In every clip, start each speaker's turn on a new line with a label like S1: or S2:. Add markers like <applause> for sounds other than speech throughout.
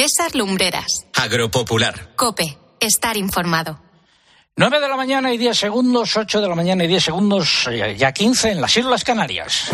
S1: César Lumbreras.
S2: Agropopular.
S1: Cope. Estar informado.
S3: 9 de la mañana y 10 segundos, 8 de la mañana y 10 segundos, eh, ya 15 en las Islas Canarias.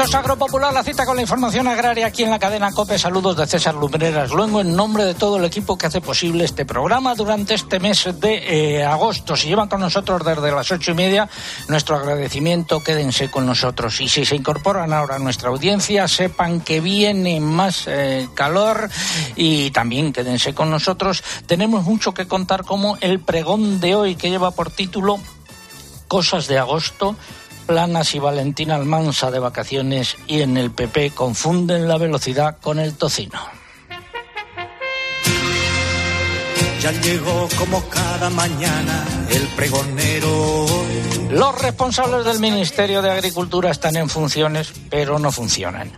S3: Esto es Agropopular, la cita con la información agraria aquí en la cadena COPE. Saludos de César Lumbreras Luengo en nombre de todo el equipo que hace posible este programa durante este mes de eh, agosto. Si llevan con nosotros desde las ocho y media, nuestro agradecimiento, quédense con nosotros. Y si se incorporan ahora a nuestra audiencia, sepan que viene más eh, calor y también quédense con nosotros. Tenemos mucho que contar como el pregón de hoy que lleva por título Cosas de agosto Planas y Valentina Almansa de vacaciones y en el PP confunden la velocidad con el tocino.
S4: Ya llegó como cada mañana el pregonero.
S3: Los responsables del Ministerio de Agricultura están en funciones, pero no funcionan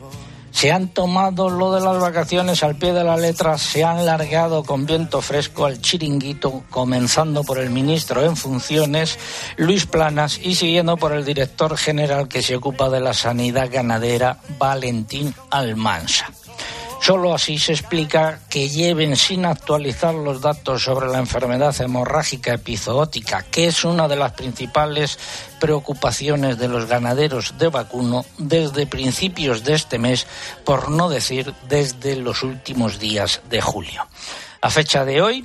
S3: se han tomado lo de las vacaciones al pie de la letra, se han largado con viento fresco al chiringuito, comenzando por el ministro en funciones, Luis Planas, y siguiendo por el director general que se ocupa de la sanidad ganadera, Valentín Almansa. Solo así se explica que lleven sin actualizar los datos sobre la enfermedad hemorrágica epizootica, que es una de las principales preocupaciones de los ganaderos de vacuno desde principios de este mes, por no decir desde los últimos días de julio. A fecha de hoy,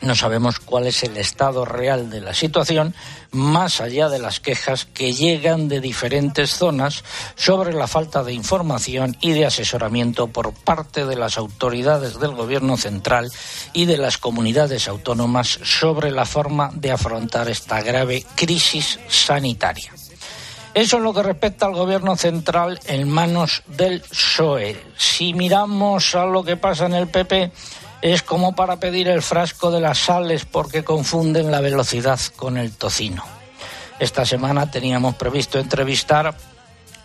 S3: no sabemos cuál es el estado real de la situación, más allá de las quejas que llegan de diferentes zonas sobre la falta de información y de asesoramiento por parte de las autoridades del Gobierno central y de las comunidades autónomas sobre la forma de afrontar esta grave crisis sanitaria. Eso es lo que respecta al gobierno central en manos del PSOE. Si miramos a lo que pasa en el PP, es como para pedir el frasco de las sales porque confunden la velocidad con el tocino. Esta semana teníamos previsto entrevistar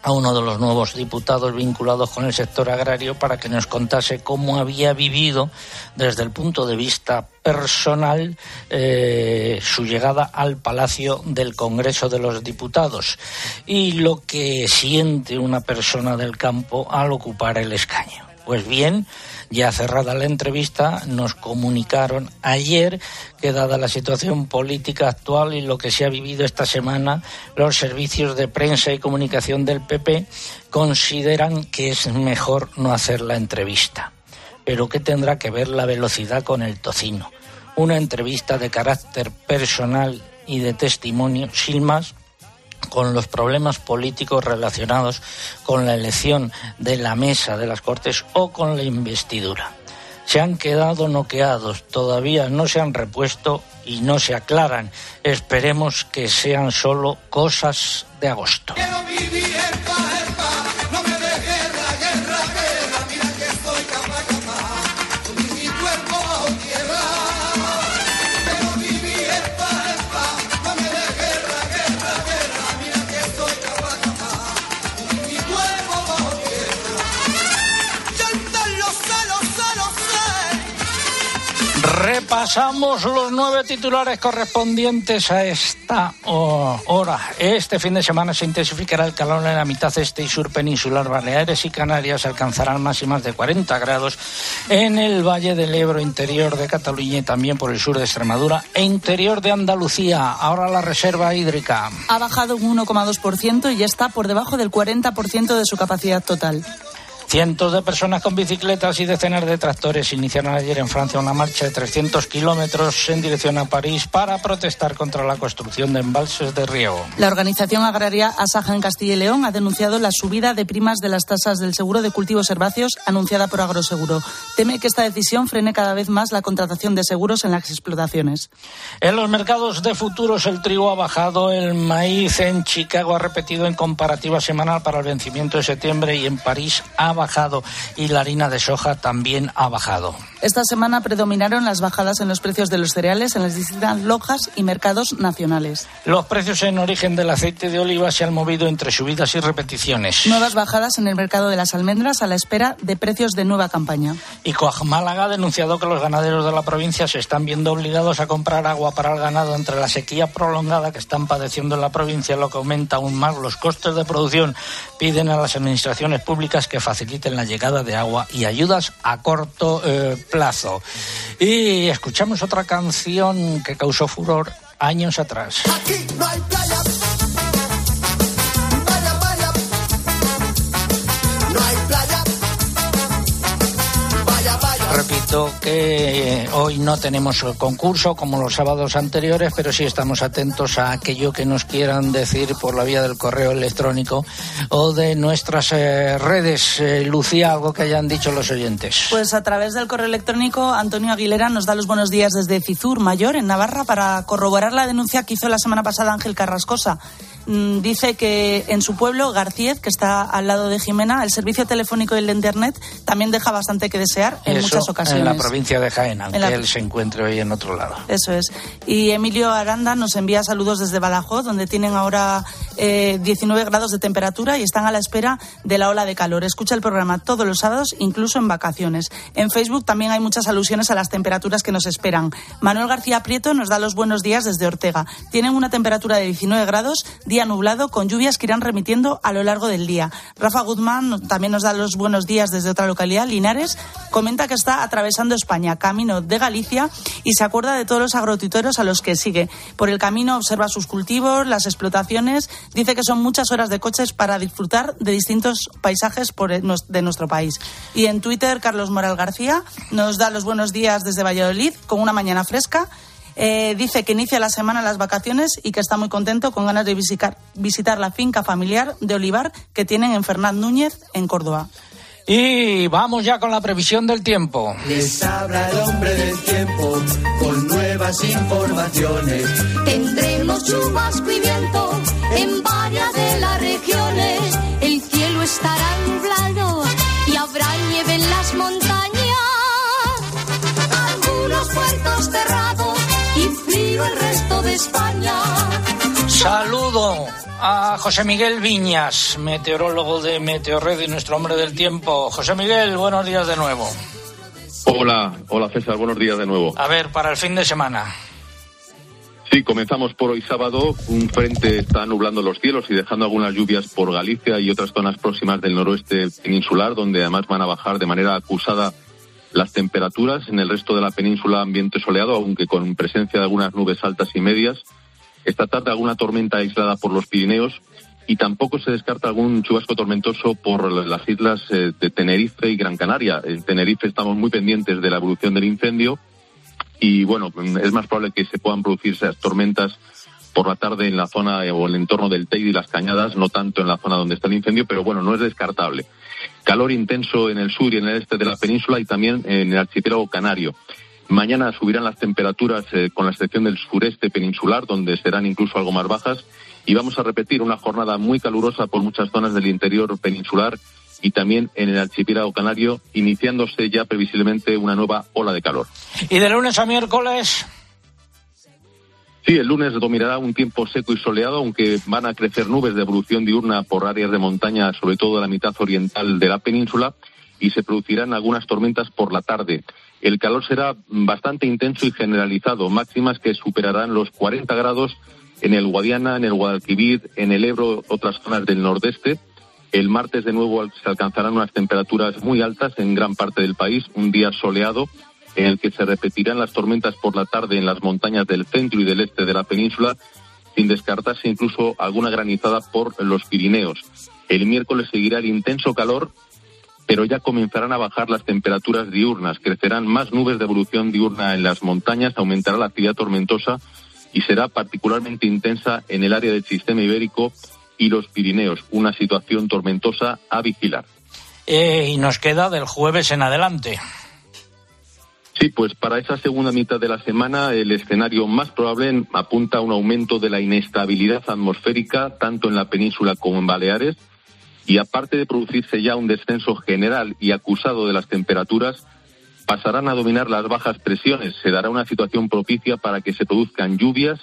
S3: a uno de los nuevos diputados vinculados con el sector agrario para que nos contase cómo había vivido desde el punto de vista personal eh, su llegada al Palacio del Congreso de los Diputados y lo que siente una persona del campo al ocupar el escaño. Pues bien, ya cerrada la entrevista, nos comunicaron ayer que dada la situación política actual y lo que se ha vivido esta semana, los servicios de prensa y comunicación del PP consideran que es mejor no hacer la entrevista. Pero ¿qué tendrá que ver la velocidad con el tocino? Una entrevista de carácter personal y de testimonio, sin más, con los problemas políticos relacionados con la elección de la mesa de las Cortes o con la investidura. Se han quedado noqueados, todavía no se han repuesto y no se aclaran. Esperemos que sean solo cosas de agosto. Repasamos los nueve titulares correspondientes a esta hora. Este fin de semana se intensificará el calor en la mitad este y sur peninsular. Baleares y Canarias alcanzarán máximas de 40 grados en el Valle del Ebro, interior de Cataluña y también por el sur de Extremadura e interior de Andalucía. Ahora la reserva hídrica.
S5: Ha bajado un 1,2% y ya está por debajo del 40% de su capacidad total.
S3: Cientos de personas con bicicletas y decenas de tractores iniciaron ayer en Francia una marcha de 300 kilómetros en dirección a París para protestar contra la construcción de embalses de riego.
S5: La organización agraria Asaja en Castilla y León ha denunciado la subida de primas de las tasas del seguro de cultivos herbáceos anunciada por Agroseguro. Teme que esta decisión frene cada vez más la contratación de seguros en las explotaciones.
S3: En los mercados de futuros el trigo ha bajado, el maíz en Chicago ha repetido en comparativa semanal para el vencimiento de septiembre y en París ha bajado bajado y la harina de soja también ha bajado.
S5: Esta semana predominaron las bajadas en los precios de los cereales en las distintas lojas y mercados nacionales.
S3: Los precios en origen del aceite de oliva se han movido entre subidas y repeticiones.
S5: Nuevas bajadas en el mercado de las almendras a la espera de precios de nueva campaña.
S3: Y Coag Málaga ha denunciado que los ganaderos de la provincia se están viendo obligados a comprar agua para el ganado entre la sequía prolongada que están padeciendo en la provincia, lo que aumenta aún más los costes de producción. Piden a las administraciones públicas que faciliten la llegada de agua y ayudas a corto eh, plazo. Y escuchamos otra canción que causó furor años atrás.
S2: Aquí no hay.
S3: Que hoy no tenemos concurso como los sábados anteriores, pero sí estamos atentos a aquello que nos quieran decir por la vía del correo electrónico o de nuestras eh, redes. Eh, Lucía, algo que hayan dicho los oyentes.
S5: Pues a través del correo electrónico, Antonio Aguilera nos da los buenos días desde Cizur Mayor, en Navarra, para corroborar la denuncia que hizo la semana pasada Ángel Carrascosa. Mm, Dice que en su pueblo, García, que está al lado de Jimena, el servicio telefónico y el de Internet también deja bastante que desear en
S3: Eso
S5: muchas ocasiones.
S3: En la provincia de Jaén, aunque
S5: la-
S3: él se encuentre hoy en otro lado.
S5: Eso es. Y Emilio Aranda nos envía saludos desde Badajoz, donde tienen ahora eh, 19 grados de temperatura y están a la espera de la ola de calor. Escucha el programa todos los sábados, incluso en vacaciones. En Facebook también hay muchas alusiones a las temperaturas que nos esperan. Manuel García Prieto nos da los buenos días desde Ortega. Tienen una temperatura de 19 grados, día nublado, con lluvias que irán remitiendo a lo largo del día. Rafa Guzmán también nos da los buenos días desde otra localidad, Linares. Comenta que está atravesando España, camino de Galicia, y se acuerda de todos los agrotiteros a los que sigue. Por el camino observa sus cultivos, las explotaciones. Dice que son muchas horas de coches para disfrutar de distintos paisajes por de nuestro país. Y en Twitter, Carlos Moral García nos da los buenos días desde Valladolid con una mañana fresca. Eh, dice que inicia la semana las vacaciones y que está muy contento con ganas de visitar, visitar la finca familiar de olivar que tienen en Fernán Núñez, en Córdoba.
S3: Y vamos ya con la previsión del tiempo.
S4: Les habla el hombre del tiempo con nuevas informaciones.
S6: Tendremos chubasco y viento en varias de las regiones. El cielo estará nublado y habrá nieve en las montañas. Algunos puertos cerrados y frío el resto de España.
S3: Saludo a José Miguel Viñas, meteorólogo de Meteorred y nuestro hombre del tiempo. José Miguel, buenos días de nuevo.
S7: Hola, hola César, buenos días de nuevo.
S3: A ver, para el fin de semana.
S7: Sí, comenzamos por hoy sábado. Un frente está nublando los cielos y dejando algunas lluvias por Galicia y otras zonas próximas del noroeste peninsular, donde además van a bajar de manera acusada las temperaturas. En el resto de la península, ambiente soleado, aunque con presencia de algunas nubes altas y medias. Esta tarde alguna tormenta aislada por los Pirineos y tampoco se descarta algún chubasco tormentoso por las islas eh, de Tenerife y Gran Canaria. En Tenerife estamos muy pendientes de la evolución del incendio y bueno, es más probable que se puedan producir esas tormentas por la tarde en la zona o el entorno del Teide y las Cañadas, no tanto en la zona donde está el incendio, pero bueno, no es descartable. Calor intenso en el sur y en el este de la península y también en el archipiélago canario. Mañana subirán las temperaturas eh, con la excepción del sureste peninsular, donde serán incluso algo más bajas, y vamos a repetir una jornada muy calurosa por muchas zonas del interior peninsular y también en el archipiélago canario, iniciándose ya previsiblemente una nueva ola de calor.
S3: Y de lunes a miércoles,
S7: Sí, el lunes dominará un tiempo seco y soleado, aunque van a crecer nubes de evolución diurna por áreas de montaña, sobre todo la mitad oriental de la península, y se producirán algunas tormentas por la tarde. El calor será bastante intenso y generalizado, máximas que superarán los 40 grados en el Guadiana, en el Guadalquivir, en el Ebro, otras zonas del nordeste. El martes de nuevo se alcanzarán unas temperaturas muy altas en gran parte del país, un día soleado en el que se repetirán las tormentas por la tarde en las montañas del centro y del este de la península, sin descartarse incluso alguna granizada por los Pirineos. El miércoles seguirá el intenso calor, pero ya comenzarán a bajar las temperaturas diurnas, crecerán más nubes de evolución diurna en las montañas, aumentará la actividad tormentosa y será particularmente intensa en el área del sistema ibérico y los Pirineos, una situación tormentosa a vigilar.
S3: eh, y nos queda del jueves en adelante.
S7: Sí, pues para esa segunda mitad de la semana el escenario más probable apunta a un aumento de la inestabilidad atmosférica tanto en la península como en Baleares. Y aparte de producirse ya un descenso general y acusado de las temperaturas, pasarán a dominar las bajas presiones. Se dará una situación propicia para que se produzcan lluvias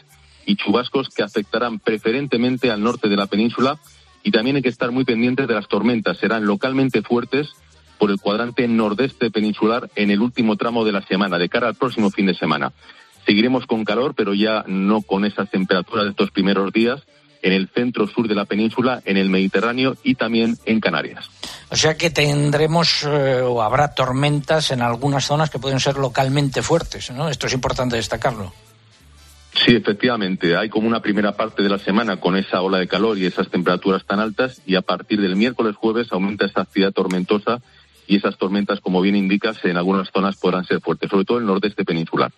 S7: y chubascos que afectarán preferentemente al norte de la península y también hay que estar muy pendientes de las tormentas. Serán localmente fuertes por el cuadrante nordeste peninsular en el último tramo de la semana, de cara al próximo fin de semana. Seguiremos con calor, pero ya no con esas temperaturas de estos primeros días en el centro sur de la península, en el Mediterráneo y también en Canarias.
S3: O sea que tendremos eh, o habrá tormentas en algunas zonas que pueden ser localmente fuertes, ¿no? Esto es importante destacarlo.
S7: Sí, efectivamente. Hay como una primera parte de la semana con esa ola de calor y esas temperaturas tan altas y a partir del miércoles jueves aumenta esa actividad tormentosa y esas tormentas, como bien indicas, en algunas zonas podrán ser fuertes, sobre todo en el nordeste peninsular.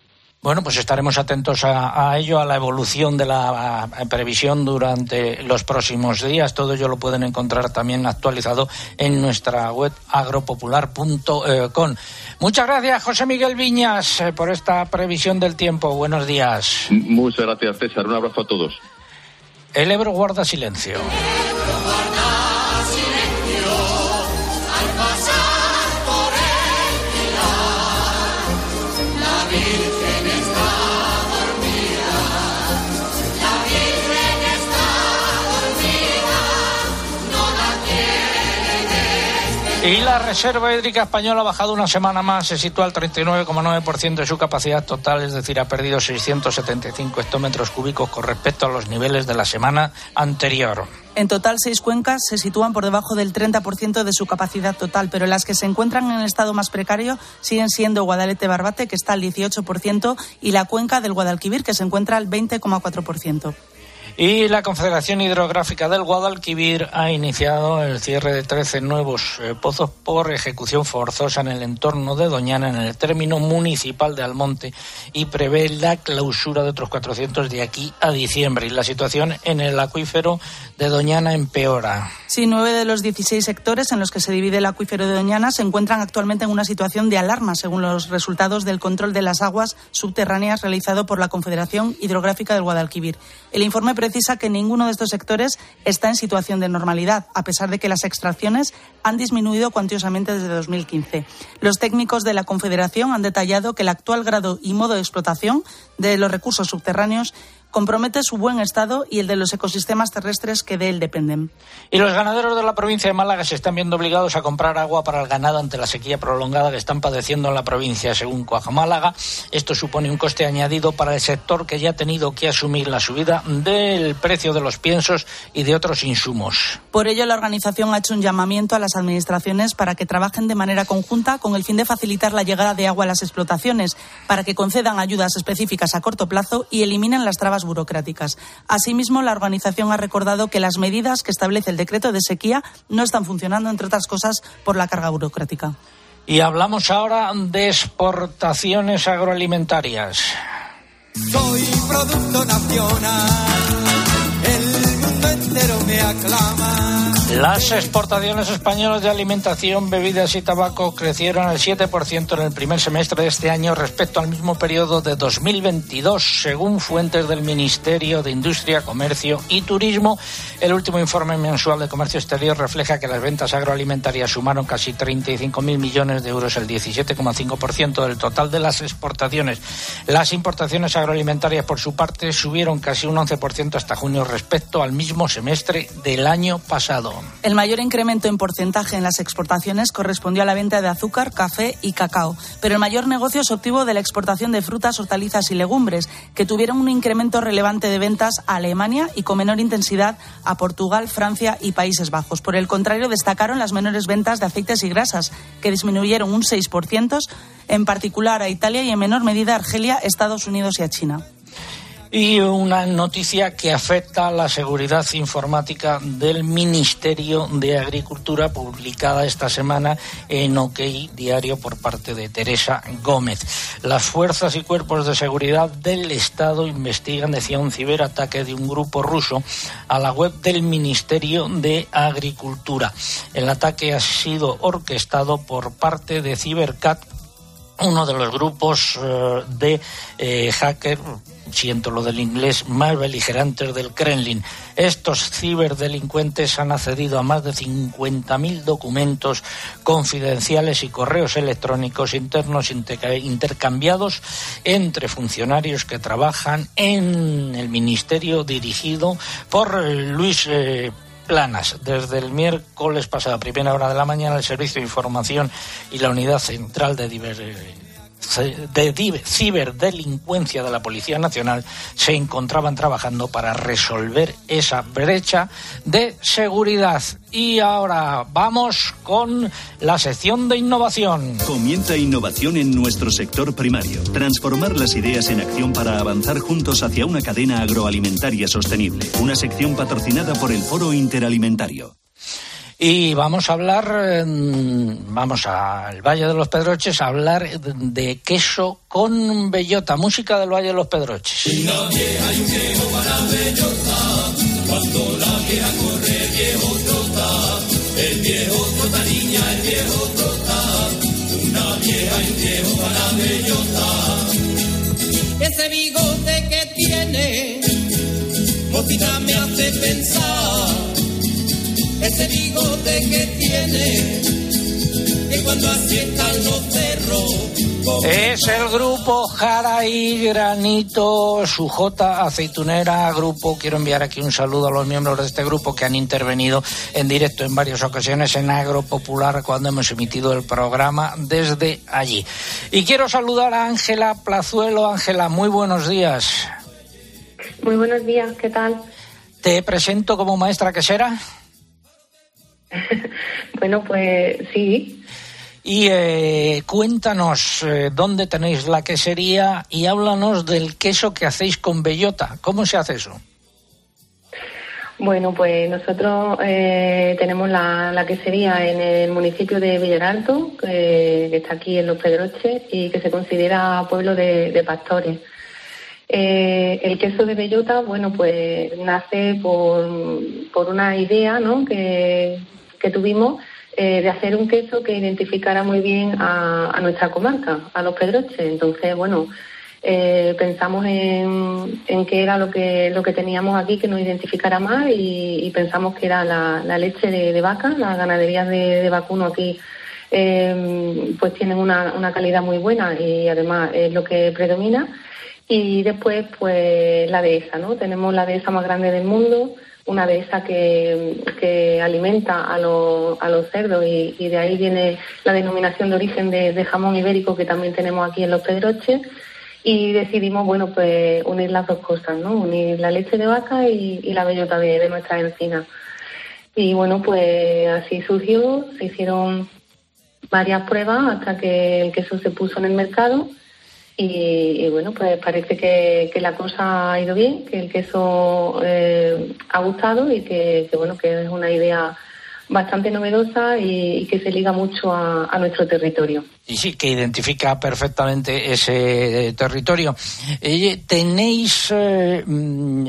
S3: Bueno, pues estaremos atentos a, ello, a la evolución de la previsión durante los próximos días. Todo ello lo pueden encontrar también actualizado en nuestra web agropopular.com. Muchas gracias, José Miguel Viñas, eh, por esta previsión del tiempo. Buenos días.
S7: Muchas gracias, César. Un abrazo a todos.
S3: El Ebro guarda silencio. Y la Reserva Hídrica Española ha bajado una semana más, se sitúa al 39,9% de su capacidad total, es decir, ha perdido 675 hectómetros cúbicos con respecto a los niveles de la semana anterior.
S5: En total, seis cuencas se sitúan por debajo del 30% de su capacidad total, pero las que se encuentran en el estado más precario siguen siendo Guadalete-Barbate, que está al 18%, y la cuenca del Guadalquivir, que se encuentra al 20,4%.
S3: Y la Confederación Hidrográfica del Guadalquivir ha iniciado el cierre de 13 nuevos eh, pozos por ejecución forzosa en el entorno de Doñana, en el término municipal de Almonte, y prevé la clausura de otros 400 de aquí a diciembre. Y la situación en el acuífero de Doñana empeora.
S5: Sí, nueve de los 16 sectores en los que se divide el acuífero de Doñana se encuentran actualmente en una situación de alarma, según los resultados del control de las aguas subterráneas realizado por la Confederación Hidrográfica del Guadalquivir. El informe precisa que ninguno de estos sectores está en situación de normalidad, a pesar de que las extracciones han disminuido cuantiosamente desde 2015. Los técnicos de la Confederación han detallado que el actual grado y modo de explotación de los recursos subterráneos compromete su buen estado y el de los ecosistemas terrestres que de él dependen.
S3: Y los ganaderos de la provincia de Málaga se están viendo obligados a comprar agua para el ganado ante la sequía prolongada que están padeciendo en la provincia, según Cuaja Málaga. Esto supone un coste añadido para el sector que ya ha tenido que asumir la subida del precio de los piensos y de otros insumos.
S5: Por ello, la organización ha hecho un llamamiento a las administraciones para que trabajen de manera conjunta con el fin de facilitar la llegada de agua a las explotaciones, para que concedan ayudas específicas a corto plazo y eliminen las trabas burocráticas. Asimismo, la organización ha recordado que las medidas que establece el decreto de sequía no están funcionando, entre otras cosas, por la carga burocrática.
S3: Y hablamos ahora de exportaciones agroalimentarias.
S4: Soy producto nacional, el mundo entero.
S3: Las exportaciones españolas de alimentación, bebidas y tabaco crecieron al 7% en el primer semestre de este año respecto al mismo periodo de 2022, según fuentes del Ministerio de Industria, Comercio y Turismo. El último informe mensual de comercio exterior refleja que las ventas agroalimentarias sumaron casi 35.000 millones de euros, el 17,5% del total de las exportaciones. Las importaciones agroalimentarias, por su parte, subieron casi un 11% hasta junio respecto al mismo semestre del año pasado.
S5: El mayor incremento en porcentaje en las exportaciones correspondió a la venta de azúcar, café y cacao, pero el mayor negocio se obtuvo de la exportación de frutas, hortalizas y legumbres, que tuvieron un incremento relevante de ventas a Alemania y con menor intensidad a Portugal, Francia y Países Bajos. Por el contrario, destacaron las menores ventas de aceites y grasas, que disminuyeron un 6%, en particular a Italia y en menor medida a Argelia, Estados Unidos y a China.
S3: Y una noticia que afecta a la seguridad informática del Ministerio de Agricultura, publicada esta semana en OK Diario por parte de Teresa Gómez. Las fuerzas y cuerpos de seguridad del Estado investigan, decía, un ciberataque de un grupo ruso a la web del Ministerio de Agricultura. El ataque ha sido orquestado por parte de Cibercat uno de los grupos eh, de eh, hacker, siento lo del inglés, más beligerantes del Kremlin. Estos ciberdelincuentes han accedido a más de 50.000 documentos confidenciales y correos electrónicos internos intercambiados entre funcionarios que trabajan en el ministerio dirigido por Luis eh, planas. Desde el miércoles pasado, primera hora de la mañana, el Servicio de Información y la Unidad Central de, de Ciberdelincuencia de la Policía Nacional se encontraban trabajando para resolver esa brecha de seguridad. Y ahora vamos con la sección de innovación.
S2: Comienza innovación en nuestro sector primario. Transformar las ideas en acción para avanzar juntos hacia una cadena agroalimentaria sostenible. Una sección patrocinada por el Foro Interalimentario.
S3: Y vamos a hablar, vamos al Valle de los Pedroches a hablar de queso con bellota, música del Valle de los Pedroches. Una vieja y viejo para bellota, cuando la vieja corre, el viejo trota, el viejo trota niña, el viejo trota, una vieja y viejo para bellota.
S8: Ese bigote que tiene, música me hace pensar ese bigote que tiene, que cuando asientan los cerros.
S3: Es el grupo Jara y Granito, su J Aceitunera Grupo. Quiero enviar aquí un saludo a los miembros de este grupo que han intervenido en directo en varias ocasiones en Agro Popular cuando hemos emitido el programa desde allí. Y quiero saludar a Ángela Plazuelo. Ángela, muy buenos días.
S9: Muy buenos días, ¿qué tal?
S3: Te presento como maestra quesera. <laughs>
S9: bueno, pues sí.
S3: Y eh, cuéntanos eh, dónde tenéis la quesería y háblanos del queso que hacéis con bellota. ¿Cómo se hace eso?
S9: Bueno, pues nosotros eh, tenemos la, quesería en el municipio de Villaralto, que está aquí en Los Pedroches y que se considera pueblo de, pastores. El queso de bellota, bueno, pues nace por, por una idea, ¿no? Que, que tuvimos eh, de hacer un queso que identificara muy bien a, nuestra comarca, a los Pedroches. Entonces, bueno, eh, pensamos en, qué era lo que, lo que teníamos aquí que nos identificara más y, pensamos que era la, leche de, vaca, las ganaderías de, vacuno aquí. Eh, pues tienen una, una calidad muy buena y además es lo que predomina. Y después, pues la dehesa, ¿no? Tenemos la dehesa más grande del mundo, una dehesa que, que alimenta a, a los cerdos y, de ahí viene la denominación de origen de, jamón ibérico que también tenemos aquí en los Pedroches y decidimos, bueno, pues unir las dos cosas, ¿no? Unir la leche de vaca y, la bellota de, de nuestra encina. Y bueno, pues así surgió, se hicieron varias pruebas hasta que el queso se puso en el mercado y, bueno, pues parece que, la cosa ha ido bien, que el queso eh, ha gustado y que, bueno, que es una idea bastante novedosa y, que se liga mucho a, nuestro territorio.
S3: Y sí, que identifica perfectamente ese territorio. Eh, ¿Tenéis eh, mm,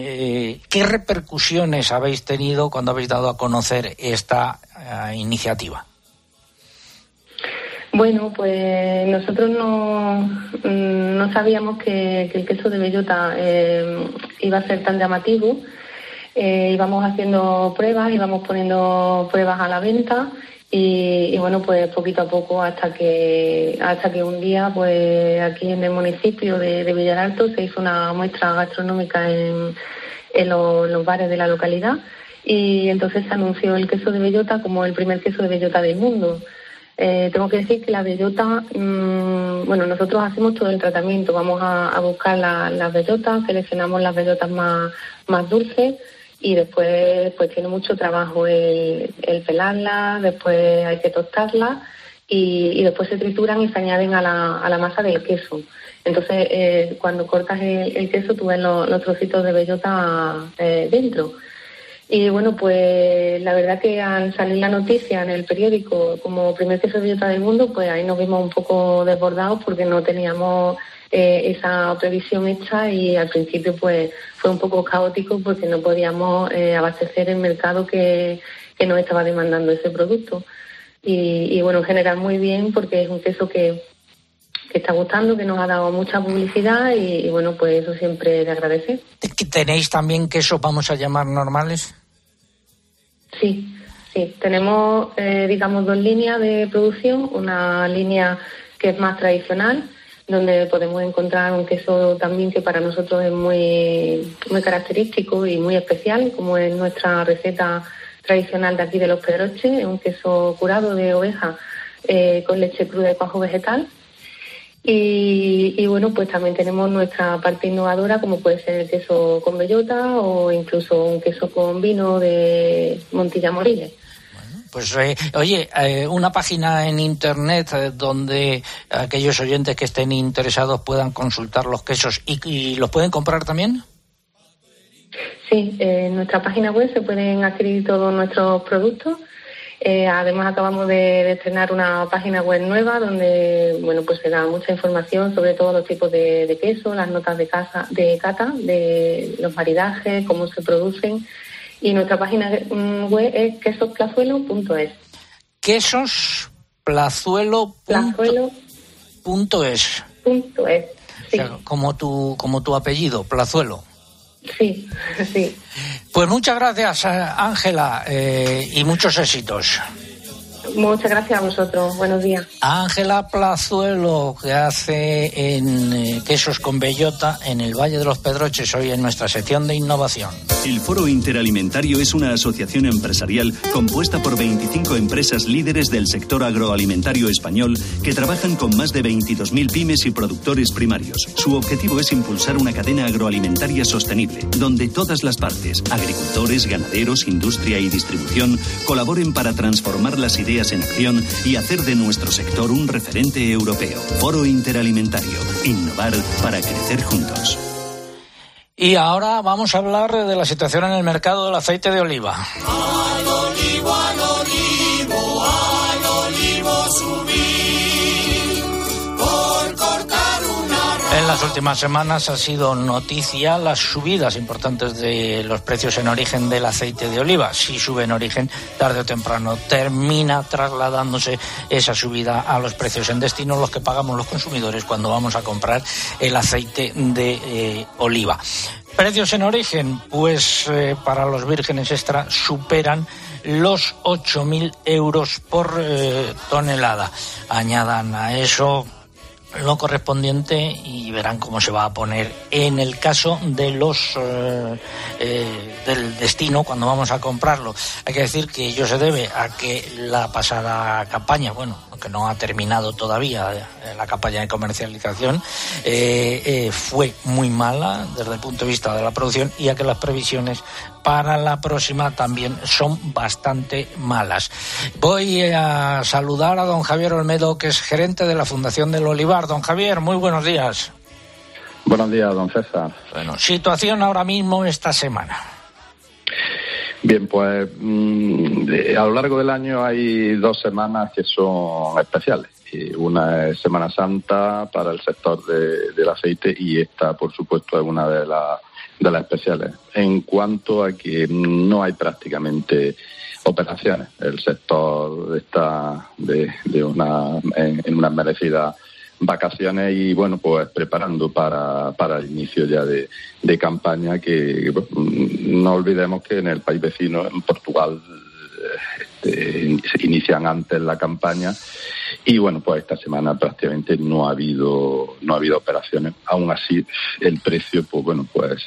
S3: qué repercusiones habéis tenido cuando habéis dado a conocer esta iniciativa?
S9: Bueno, pues nosotros no, mm, no sabíamos que, el queso de bellota eh, iba a ser tan llamativo. Eh, íbamos haciendo pruebas, íbamos poniendo pruebas a la venta y, bueno, pues poquito a poco hasta que hasta que un día, pues aquí en el municipio de, de Villaralto se hizo una muestra gastronómica en, en los bares de la localidad y entonces se anunció el queso de bellota como el primer queso de bellota del mundo. Eh, tengo que decir que la bellota, mm, bueno, nosotros hacemos todo el tratamiento, vamos a, buscar las bellotas, seleccionamos las bellotas más, más dulces y después pues tiene mucho trabajo el, el pelarlas, después hay que tostarlas y, después se trituran y se añaden a la, a la masa del queso. Entonces, eh, cuando cortas el, queso, tú ves los, trocitos de bellota eh, dentro. Y bueno, pues la verdad que al salir la noticia en el periódico como primer de del mundo, pues ahí nos vimos un poco desbordados porque no teníamos eh, esa previsión hecha y al principio pues fue un poco caótico porque no podíamos eh, abastecer el mercado que, que nos estaba demandando ese producto. Y, y, bueno, en general muy bien porque es un queso que, que está gustando, que nos ha dado mucha publicidad y, bueno, pues eso siempre de agradecer.
S3: ¿Tenéis también queso, vamos a llamar normales?
S9: Sí, sí. Tenemos, eh, digamos, dos líneas de producción. Una línea que es más tradicional, donde podemos encontrar un queso también que para nosotros es muy, muy característico y muy especial, como es nuestra receta tradicional de aquí de los Pedroches, es un queso curado de oveja eh, con leche cruda y cuajo vegetal. Y, bueno, pues también tenemos nuestra parte innovadora, como puede ser el queso con bellota o incluso un queso con vino de Montilla Moriles.
S3: Pues eh, oye, eh, una página en internet donde aquellos oyentes que estén interesados puedan consultar los quesos y los pueden comprar también.
S9: Sí, en nuestra página web se pueden adquirir todos nuestros productos. Eh, además acabamos de, estrenar una página web nueva donde bueno pues se da mucha información sobre todos los tipos de, queso, las notas de casa, de cata, de los maridajes, cómo se producen y nuestra página web es quesosplazuelo.es.
S3: Quesosplazuelo.es.
S9: Punto es. Sí.
S3: como tu como tu apellido, Plazuelo.
S9: Sí, sí.
S3: Pues muchas gracias, eh, Ángela, eh, y muchos éxitos.
S9: Muchas gracias a vosotros. Buenos días.
S3: Ángela Plazuelo, que hace en eh, quesos con bellota en el Valle de los Pedroches, hoy en nuestra sección de innovación.
S2: El Foro Interalimentario es una asociación empresarial compuesta por 25 empresas líderes del sector agroalimentario español que trabajan con más de 22.000 pymes y productores primarios. Su objetivo es impulsar una cadena agroalimentaria sostenible, donde todas las partes, agricultores, ganaderos, industria y distribución, colaboren para transformar las ideas en acción y hacer de nuestro sector un referente europeo. Foro Interalimentario. Innovar para crecer juntos.
S3: Y ahora vamos a hablar de la situación en el mercado del aceite de oliva. En las últimas semanas ha sido noticia las subidas importantes de los precios en origen del aceite de oliva. Si sube en origen, tarde o temprano termina trasladándose esa subida a los precios en destino, los que pagamos los consumidores cuando vamos a comprar el aceite de eh, oliva. Precios en origen, pues eh, para los vírgenes extra superan los 8.000 euros por eh, tonelada. Añadan a eso lo correspondiente y verán cómo se va a poner en el caso de los eh, eh, del destino cuando vamos a comprarlo. Hay que decir que ello se debe a que la pasada campaña, bueno, que no ha terminado todavía eh, la campaña de comercialización, fue muy mala desde el punto de vista de la producción y a que las previsiones para la próxima también son bastante malas. Voy a saludar a don Javier Olmedo, que es gerente de la Fundación del Olivar. Don Javier, muy buenos días.
S10: Buenos días, don César.
S3: Bueno, situación ahora mismo esta semana.
S10: Bien, pues mm, a lo largo del año hay dos semanas que son especiales. Una es Semana Santa para el sector del aceite y esta, por supuesto, es una de las de las especiales. En cuanto a que no hay prácticamente operaciones, el sector está de, una, en, unas merecidas vacaciones y bueno, pues preparando para, para el inicio ya de, campaña que no olvidemos que en el país vecino, en Portugal, este, se inician antes la campaña y bueno, pues esta semana prácticamente no ha habido, no ha habido operaciones. Aún así, el precio, pues bueno, pues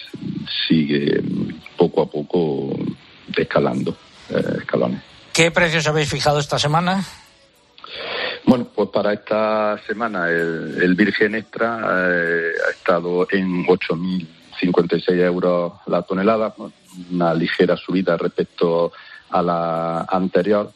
S10: sigue poco a poco escalando, eh, escalones.
S3: ¿Qué precios habéis fijado esta semana?
S10: Bueno, pues para esta semana el, Virgen Extra eh, ha estado en 8.056 euros la tonelada, una ligera subida respecto a la anterior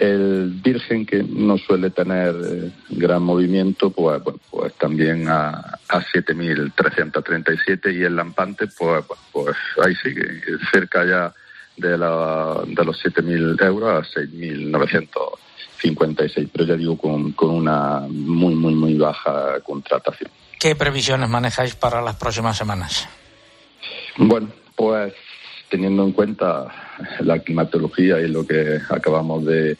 S10: el Virgen, que no suele tener eh, gran movimiento, pues, bueno, pues también a, a 7.337 y el Lampante, pues, pues ahí sigue, cerca ya de, la, de los 7.000 euros a 6.956, pero ya digo con, con una muy, muy, muy baja contratación.
S3: ¿Qué previsiones manejáis para las próximas semanas?
S10: Bueno, pues teniendo en cuenta la climatología y lo que acabamos de,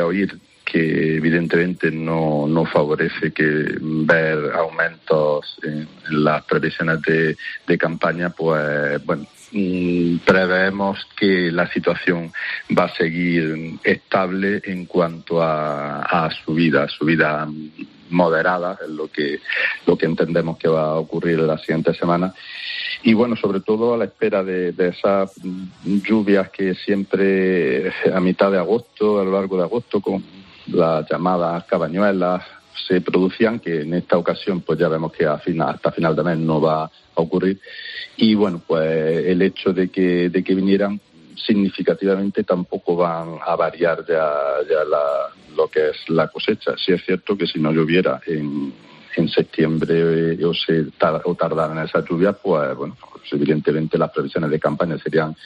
S10: oír, que evidentemente no, no favorece que ver aumentos en, las previsiones de, campaña, pues bueno, mm, preveemos que la situación va a seguir estable en cuanto a, a subida, subida moderada, es lo que, lo que entendemos que va a ocurrir en la siguiente semana. Y bueno, sobre todo a la espera de, de, esas lluvias que siempre a mitad de agosto, a lo largo de agosto, con las llamadas cabañuelas, se producían, que en esta ocasión pues ya vemos que a hasta final de mes no va a ocurrir. Y bueno, pues el hecho de que, de que vinieran significativamente tampoco van a variar ya, ya la, lo que es la cosecha. Sí es cierto que si no lloviera en, en septiembre eh, o se tar, o tardaran esas lluvias, pues bueno, pues evidentemente las previsiones de campaña serían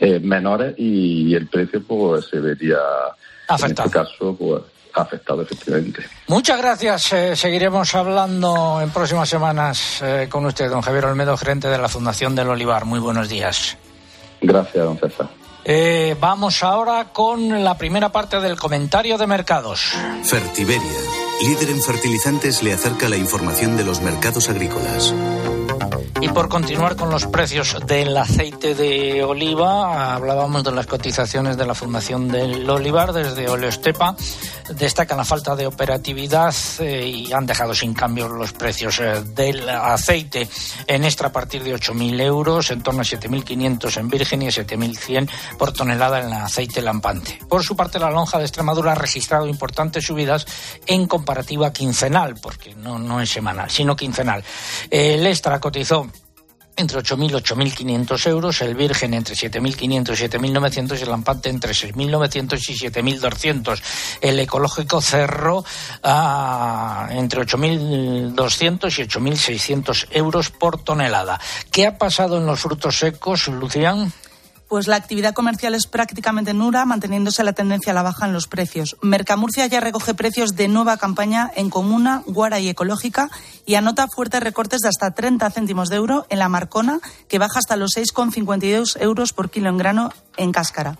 S10: eh, menores y, el precio pues se vería
S3: afectado.
S10: en este caso pues afectado efectivamente.
S3: Muchas gracias. Eh, seguiremos hablando en próximas semanas eh, con usted, don Javier Olmedo, gerente de la Fundación del Olivar. Muy buenos días.
S10: Gracias, don César.
S3: Eh, vamos ahora con la primera parte del comentario de mercados.
S11: Fertiberia, líder en fertilizantes, le acerca la información de los mercados agrícolas.
S3: Y por continuar con los precios del aceite de oliva, hablábamos de las cotizaciones de la Fundación del Olivar desde Oleostepa. Destacan la falta de operatividad eh, y han dejado sin cambio los precios eh, del aceite en extra a partir de 8.000 euros, en torno a 7.500 en virgen y a 7.100 por tonelada en aceite lampante. Por su parte, la lonja de Extremadura ha registrado importantes subidas en comparativa quincenal, porque no, no es semanal, sino quincenal. El extra cotizó entre 8.000 y 8.500 euros, el virgen entre 7.500 y 7.900 y el lampante entre 6.900 y 7.200. El ecológico cerró a entre 8.200 y 8.600 euros por tonelada. ¿Qué ha pasado en los frutos secos, Lucián?
S5: Pues la actividad comercial es prácticamente nula, manteniéndose la tendencia a la baja en los precios. Mercamurcia ya recoge precios de nueva campaña en comuna, guara y ecológica y anota fuertes recortes de hasta 30 céntimos de euro en la Marcona, que baja hasta los 6,52 euros por kilo en grano en cáscara.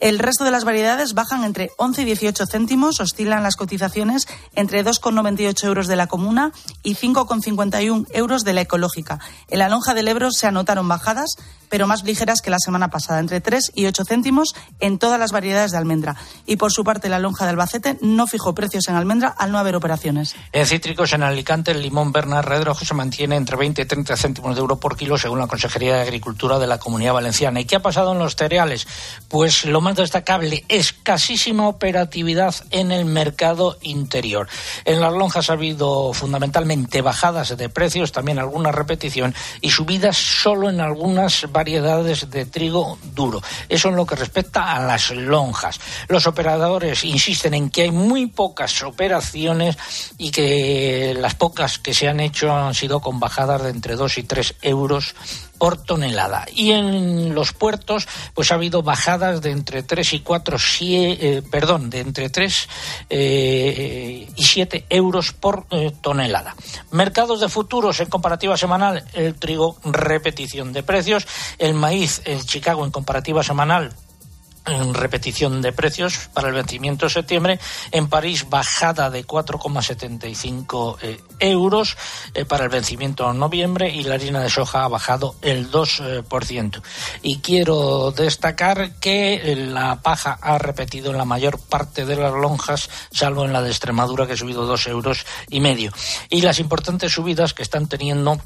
S5: El resto de las variedades bajan entre 11 y 18 céntimos, oscilan las cotizaciones entre 2,98 euros de la comuna y 5,51 euros de la ecológica. En la lonja del Ebro se anotaron bajadas, pero más ligeras que la semana pasada, entre 3 y 8 céntimos en todas las variedades de almendra. Y por su parte, la lonja de Albacete no fijó precios en almendra al no haber operaciones.
S3: En cítricos, en Alicante, el limón Bernard Redrojo se mantiene entre 20 y 30 céntimos de euro por kilo, según la Consejería de Agricultura de la Comunidad Valenciana. ¿Y qué ha pasado en los cereales? Pues lo destacable, escasísima operatividad en el mercado interior. En las lonjas ha habido fundamentalmente bajadas de precios, también alguna repetición y subidas solo en algunas variedades de trigo duro. Eso en lo que respecta a las lonjas. Los operadores insisten en que hay muy pocas operaciones y que las pocas que se han hecho han sido con bajadas de entre 2 y 3 euros por tonelada. Y en los puertos, pues ha habido bajadas de entre 3 y 4, eh, perdón, de entre 3 eh, y 7 euros por eh, tonelada. Mercados de futuros en comparativa semanal, el trigo repetición de precios, el maíz en Chicago en comparativa semanal en repetición de precios para el vencimiento de septiembre. En París, bajada de 4,75 eh, euros eh, para el vencimiento en noviembre y la harina de soja ha bajado el 2%. Y quiero destacar que la paja ha repetido en la mayor parte de las lonjas, salvo en la de Extremadura, que ha subido dos euros y medio. Y las importantes subidas que están teniendo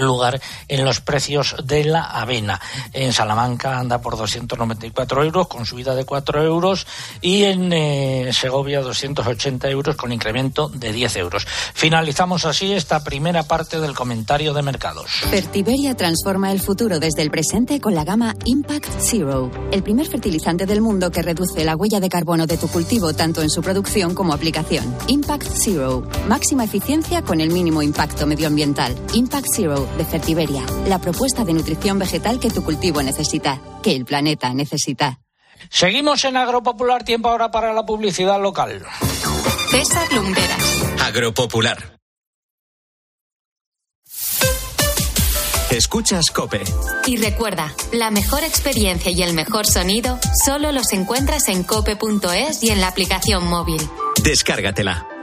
S3: lugar en los precios de la avena. En Salamanca anda por 294 euros con subida de 4 euros y en eh, Segovia 280 euros con incremento de 10 euros. Finalizamos así esta primera parte del comentario de mercados.
S12: Fertiberia transforma el futuro desde el presente con la gama Impact Zero, el primer fertilizante del mundo que reduce la huella de carbono de tu cultivo tanto en su producción como aplicación. Impact Zero, máxima eficiencia con el mínimo impacto medioambiental. Impact Zero de Fertiberia, la propuesta de nutrición vegetal que tu cultivo necesita, que el planeta necesita.
S3: Seguimos en Agropopular, tiempo ahora para la publicidad local.
S1: César Lumberas.
S11: Agropopular.
S13: Escuchas Cope.
S1: Y recuerda, la mejor experiencia y el mejor sonido solo los encuentras en cope.es y en la aplicación móvil.
S13: Descárgatela.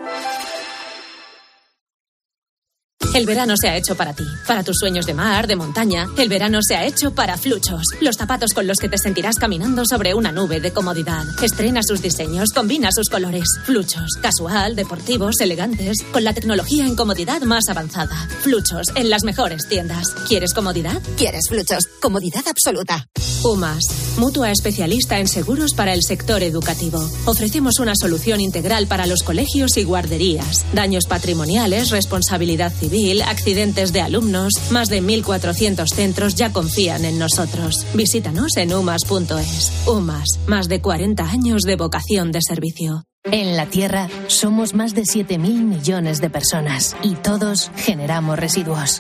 S14: El verano se ha hecho para ti, para tus sueños de mar, de montaña. El verano se ha hecho para Fluchos, los zapatos con los que te sentirás caminando sobre una nube de comodidad. Estrena sus diseños, combina sus colores. Fluchos, casual, deportivos, elegantes, con la tecnología en comodidad más avanzada. Fluchos, en las mejores tiendas. ¿Quieres comodidad?
S15: ¿Quieres Fluchos? Comodidad absoluta.
S14: UMAS, mutua especialista en seguros para el sector educativo. Ofrecemos una solución integral para los colegios y guarderías. Daños patrimoniales, responsabilidad civil accidentes de alumnos, más de 1.400 centros ya confían en nosotros. Visítanos en umas.es. UMAS, más de 40 años de vocación de servicio.
S16: En la Tierra somos más de 7.000 millones de personas y todos generamos residuos.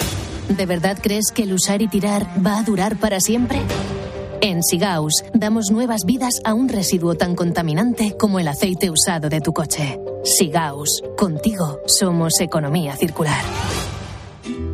S16: ¿De verdad crees que el usar y tirar va a durar para siempre? En Sigaus damos nuevas vidas a un residuo tan contaminante como el aceite usado de tu coche. Sigaus, contigo somos economía circular.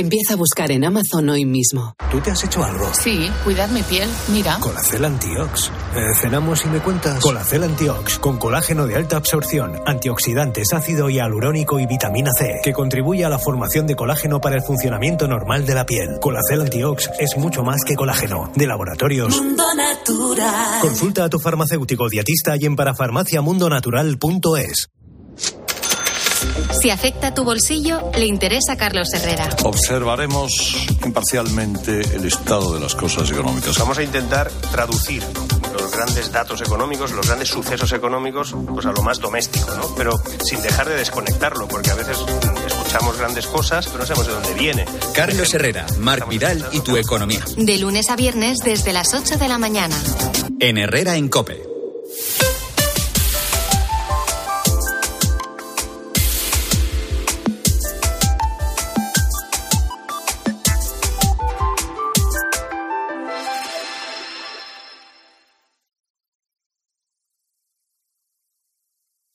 S17: Empieza a buscar en Amazon hoy mismo.
S18: ¿Tú te has hecho algo?
S19: Sí, cuidad mi piel. Mira.
S18: Colacel Antiox. Eh, cenamos y me cuentas. Colacel Antiox, con colágeno de alta absorción, antioxidantes, ácido hialurónico y vitamina C, que contribuye a la formación de colágeno para el funcionamiento normal de la piel. Colacel Antiox es mucho más que colágeno. De laboratorios.
S20: Mundo Natural.
S18: Consulta a tu farmacéutico dietista y en parafarmaciamundonatural.es.
S1: Si afecta tu bolsillo, le interesa a Carlos Herrera.
S21: Observaremos imparcialmente el estado de las cosas económicas.
S22: Vamos a intentar traducir los grandes datos económicos, los grandes sucesos económicos, pues a lo más doméstico, ¿no? Pero sin dejar de desconectarlo, porque a veces escuchamos grandes cosas, pero no sabemos de dónde viene.
S13: Carlos Herrera, Marc Vidal y tu economía.
S1: De lunes a viernes desde las 8 de la mañana.
S13: En Herrera en Cope.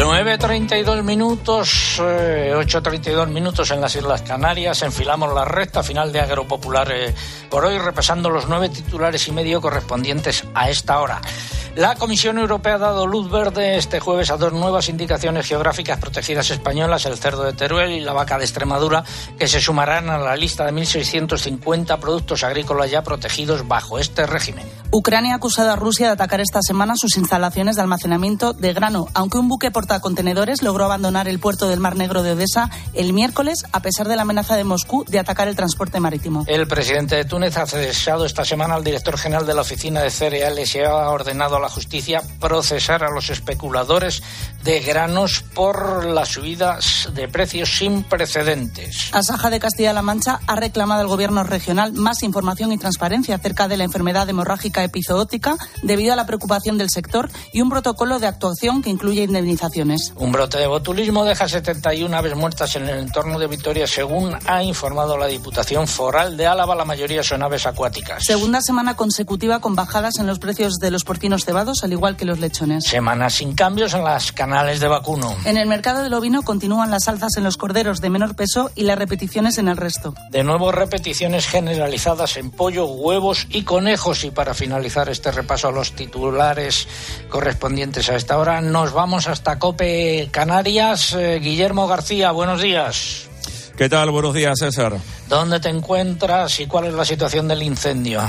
S3: 9.32 minutos, eh, 8.32 minutos en las Islas Canarias. Enfilamos la recta final de Agropopular eh, por hoy, repasando los nueve titulares y medio correspondientes a esta hora. La Comisión Europea ha dado luz verde este jueves a dos nuevas indicaciones geográficas protegidas españolas, el cerdo de Teruel y la vaca de Extremadura, que se sumarán a la lista de 1.650 productos agrícolas ya protegidos bajo este régimen.
S5: Ucrania ha acusado a Rusia de atacar esta semana sus instalaciones de almacenamiento de grano, aunque un buque portacontenedores logró abandonar el puerto del Mar Negro de Odessa el miércoles, a pesar de la amenaza de Moscú de atacar el transporte marítimo.
S3: El presidente de Túnez ha cesado esta semana al director general de la Oficina de Cereales y ha ordenado a la justicia procesar a los especuladores de granos por las subidas de precios sin precedentes.
S5: Asaja de Castilla-La Mancha ha reclamado al gobierno regional más información y transparencia acerca de la enfermedad hemorrágica epizootica debido a la preocupación del sector y un protocolo de actuación que incluye
S3: Un brote de botulismo deja 71 aves muertas en el entorno de Vitoria, según ha informado la Diputación Foral de Álava. La mayoría son aves acuáticas.
S5: Segunda semana consecutiva con bajadas en los precios de los porcinos cebados, al igual que los lechones.
S3: Semanas sin cambios en las canales de vacuno.
S5: En el mercado del ovino continúan las alzas en los corderos de menor peso y las repeticiones en el resto.
S3: De nuevo, repeticiones generalizadas en pollo, huevos y conejos. Y para finalizar este repaso a los titulares correspondientes a esta hora, nos vamos hasta Cope Canarias. Eh, Guillermo García, buenos días.
S23: ¿Qué tal? Buenos días, César.
S3: ¿Dónde te encuentras y cuál es la situación del incendio?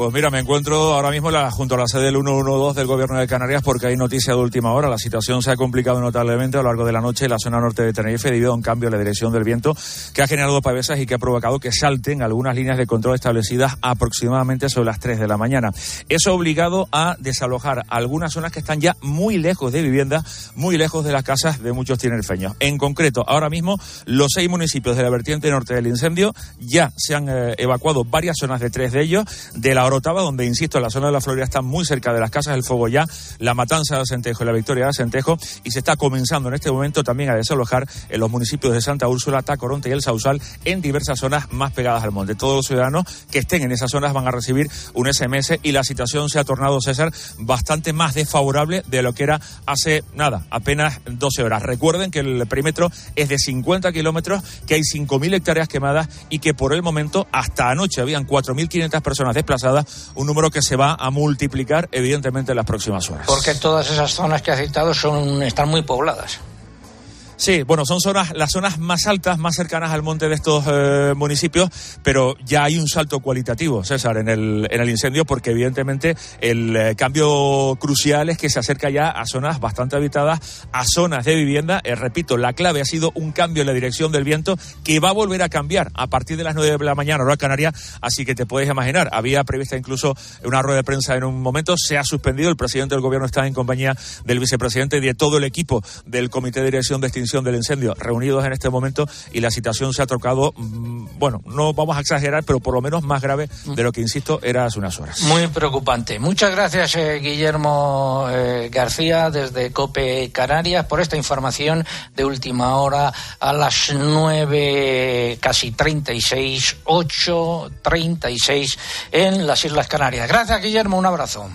S24: Pues mira, me encuentro ahora mismo junto a la sede del 112 del Gobierno de Canarias porque hay noticia de última hora. La situación se ha complicado notablemente a lo largo de la noche en la zona norte de Tenerife debido a un cambio en la dirección del viento que ha generado pavesas y que ha provocado que salten algunas líneas de control establecidas aproximadamente sobre las 3 de la mañana. Eso ha obligado a desalojar algunas zonas que están ya muy lejos de viviendas, muy lejos de las casas de muchos tinerfeños. En concreto, ahora mismo los seis municipios de la vertiente norte del incendio ya se han eh, evacuado varias zonas de tres de ellos de la Orotava, donde, insisto, la zona de la Florida está muy cerca de las casas del fuego ya, la matanza de Acentejo y la victoria de Acentejo, y se está comenzando en este momento también a desalojar en los municipios de Santa Úrsula, Tacoronte y El Sausal, en diversas zonas más pegadas al monte. Todos los ciudadanos que estén en esas zonas van a recibir un SMS y la situación se ha tornado, César, bastante más desfavorable de lo que era hace nada, apenas 12 horas. Recuerden que el perímetro es de 50 kilómetros, que hay 5.000 hectáreas quemadas y que por el momento, hasta anoche, habían 4.500 personas desplazadas, un número que se va a multiplicar evidentemente en las próximas horas.
S3: Porque todas esas zonas que ha citado son, están muy pobladas.
S24: Sí, bueno, son zonas, las zonas más altas, más cercanas al monte de estos eh, municipios, pero ya hay un salto cualitativo, César, en el, en el incendio, porque evidentemente el eh, cambio crucial es que se acerca ya a zonas bastante habitadas, a zonas de vivienda. Eh, repito, la clave ha sido un cambio en la dirección del viento que va a volver a cambiar a partir de las 9 de la mañana, hora canaria, así que te puedes imaginar, había prevista incluso una rueda de prensa en un momento, se ha suspendido, el presidente del gobierno está en compañía del vicepresidente y de todo el equipo del Comité de Dirección de Extinción del incendio reunidos en este momento y la situación se ha tocado, mm, bueno, no vamos a exagerar, pero por lo menos más grave de lo que, insisto, era hace unas horas.
S3: Muy preocupante. Muchas gracias, eh, Guillermo eh, García, desde COPE Canarias, por esta información de última hora a las nueve, casi 36, 8, 36 en las Islas Canarias. Gracias, Guillermo. Un abrazo.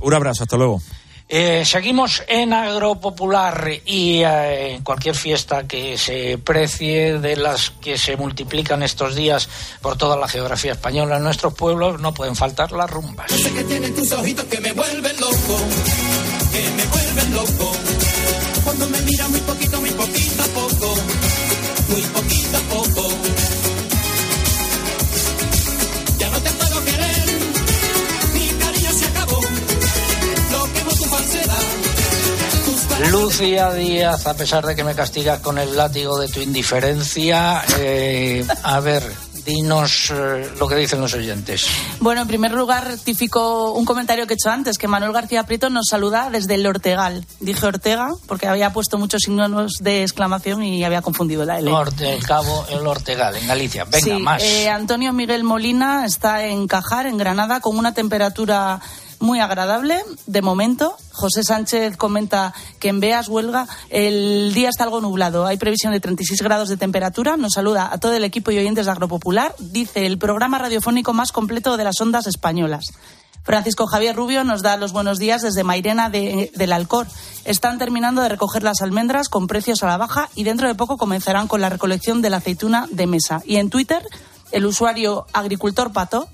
S24: Un abrazo. Hasta luego.
S3: Eh, seguimos en Agropopular y eh, en cualquier fiesta que se precie de las que se multiplican estos días por toda la geografía española en nuestros pueblos no pueden faltar las rumbas.
S8: Sé que tienen tus ojitos que me vuelven loco, que me vuelven loco. Cuando me mira muy poquito, muy poquito a poco, muy poquito a poco.
S3: Lucía Díaz, a pesar de que me castigas con el látigo de tu indiferencia, eh, a ver, dinos eh, lo que dicen los oyentes.
S5: Bueno, en primer lugar, rectifico un comentario que he hecho antes, que Manuel García Prieto nos saluda desde el Ortegal. Dije Ortega porque había puesto muchos signos de exclamación y había confundido la L.
S3: Norte, el Cabo, el Ortegal, en Galicia. Venga,
S5: Sí,
S3: más.
S5: eh, Antonio Miguel Molina está en Cajar, en Granada, con una temperatura muy agradable de momento. José Sánchez comenta que en Beas, Huelga, el día está algo nublado. Hay previsión de 36 grados de temperatura. Nos saluda a todo el equipo y oyentes de Agropopular. Dice el programa radiofónico más completo de las ondas españolas. Francisco Javier Rubio nos da los buenos días desde Mairena de- del Alcor. Están terminando de recoger las almendras con precios a la baja y dentro de poco comenzarán con la recolección de la aceituna de mesa. Y en Twitter, el usuario Agricultor Pato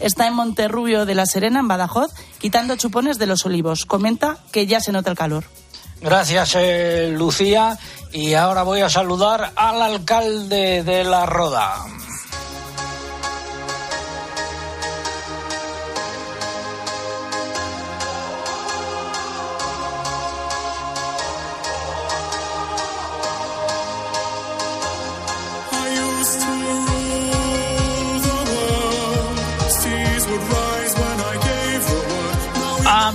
S5: está en Monterrubio de la Serena, en Badajoz, quitando chupones de los olivos. Comenta que ya se nota el calor.
S3: Gracias, eh, Lucía. Y ahora voy a saludar al alcalde de La Roda.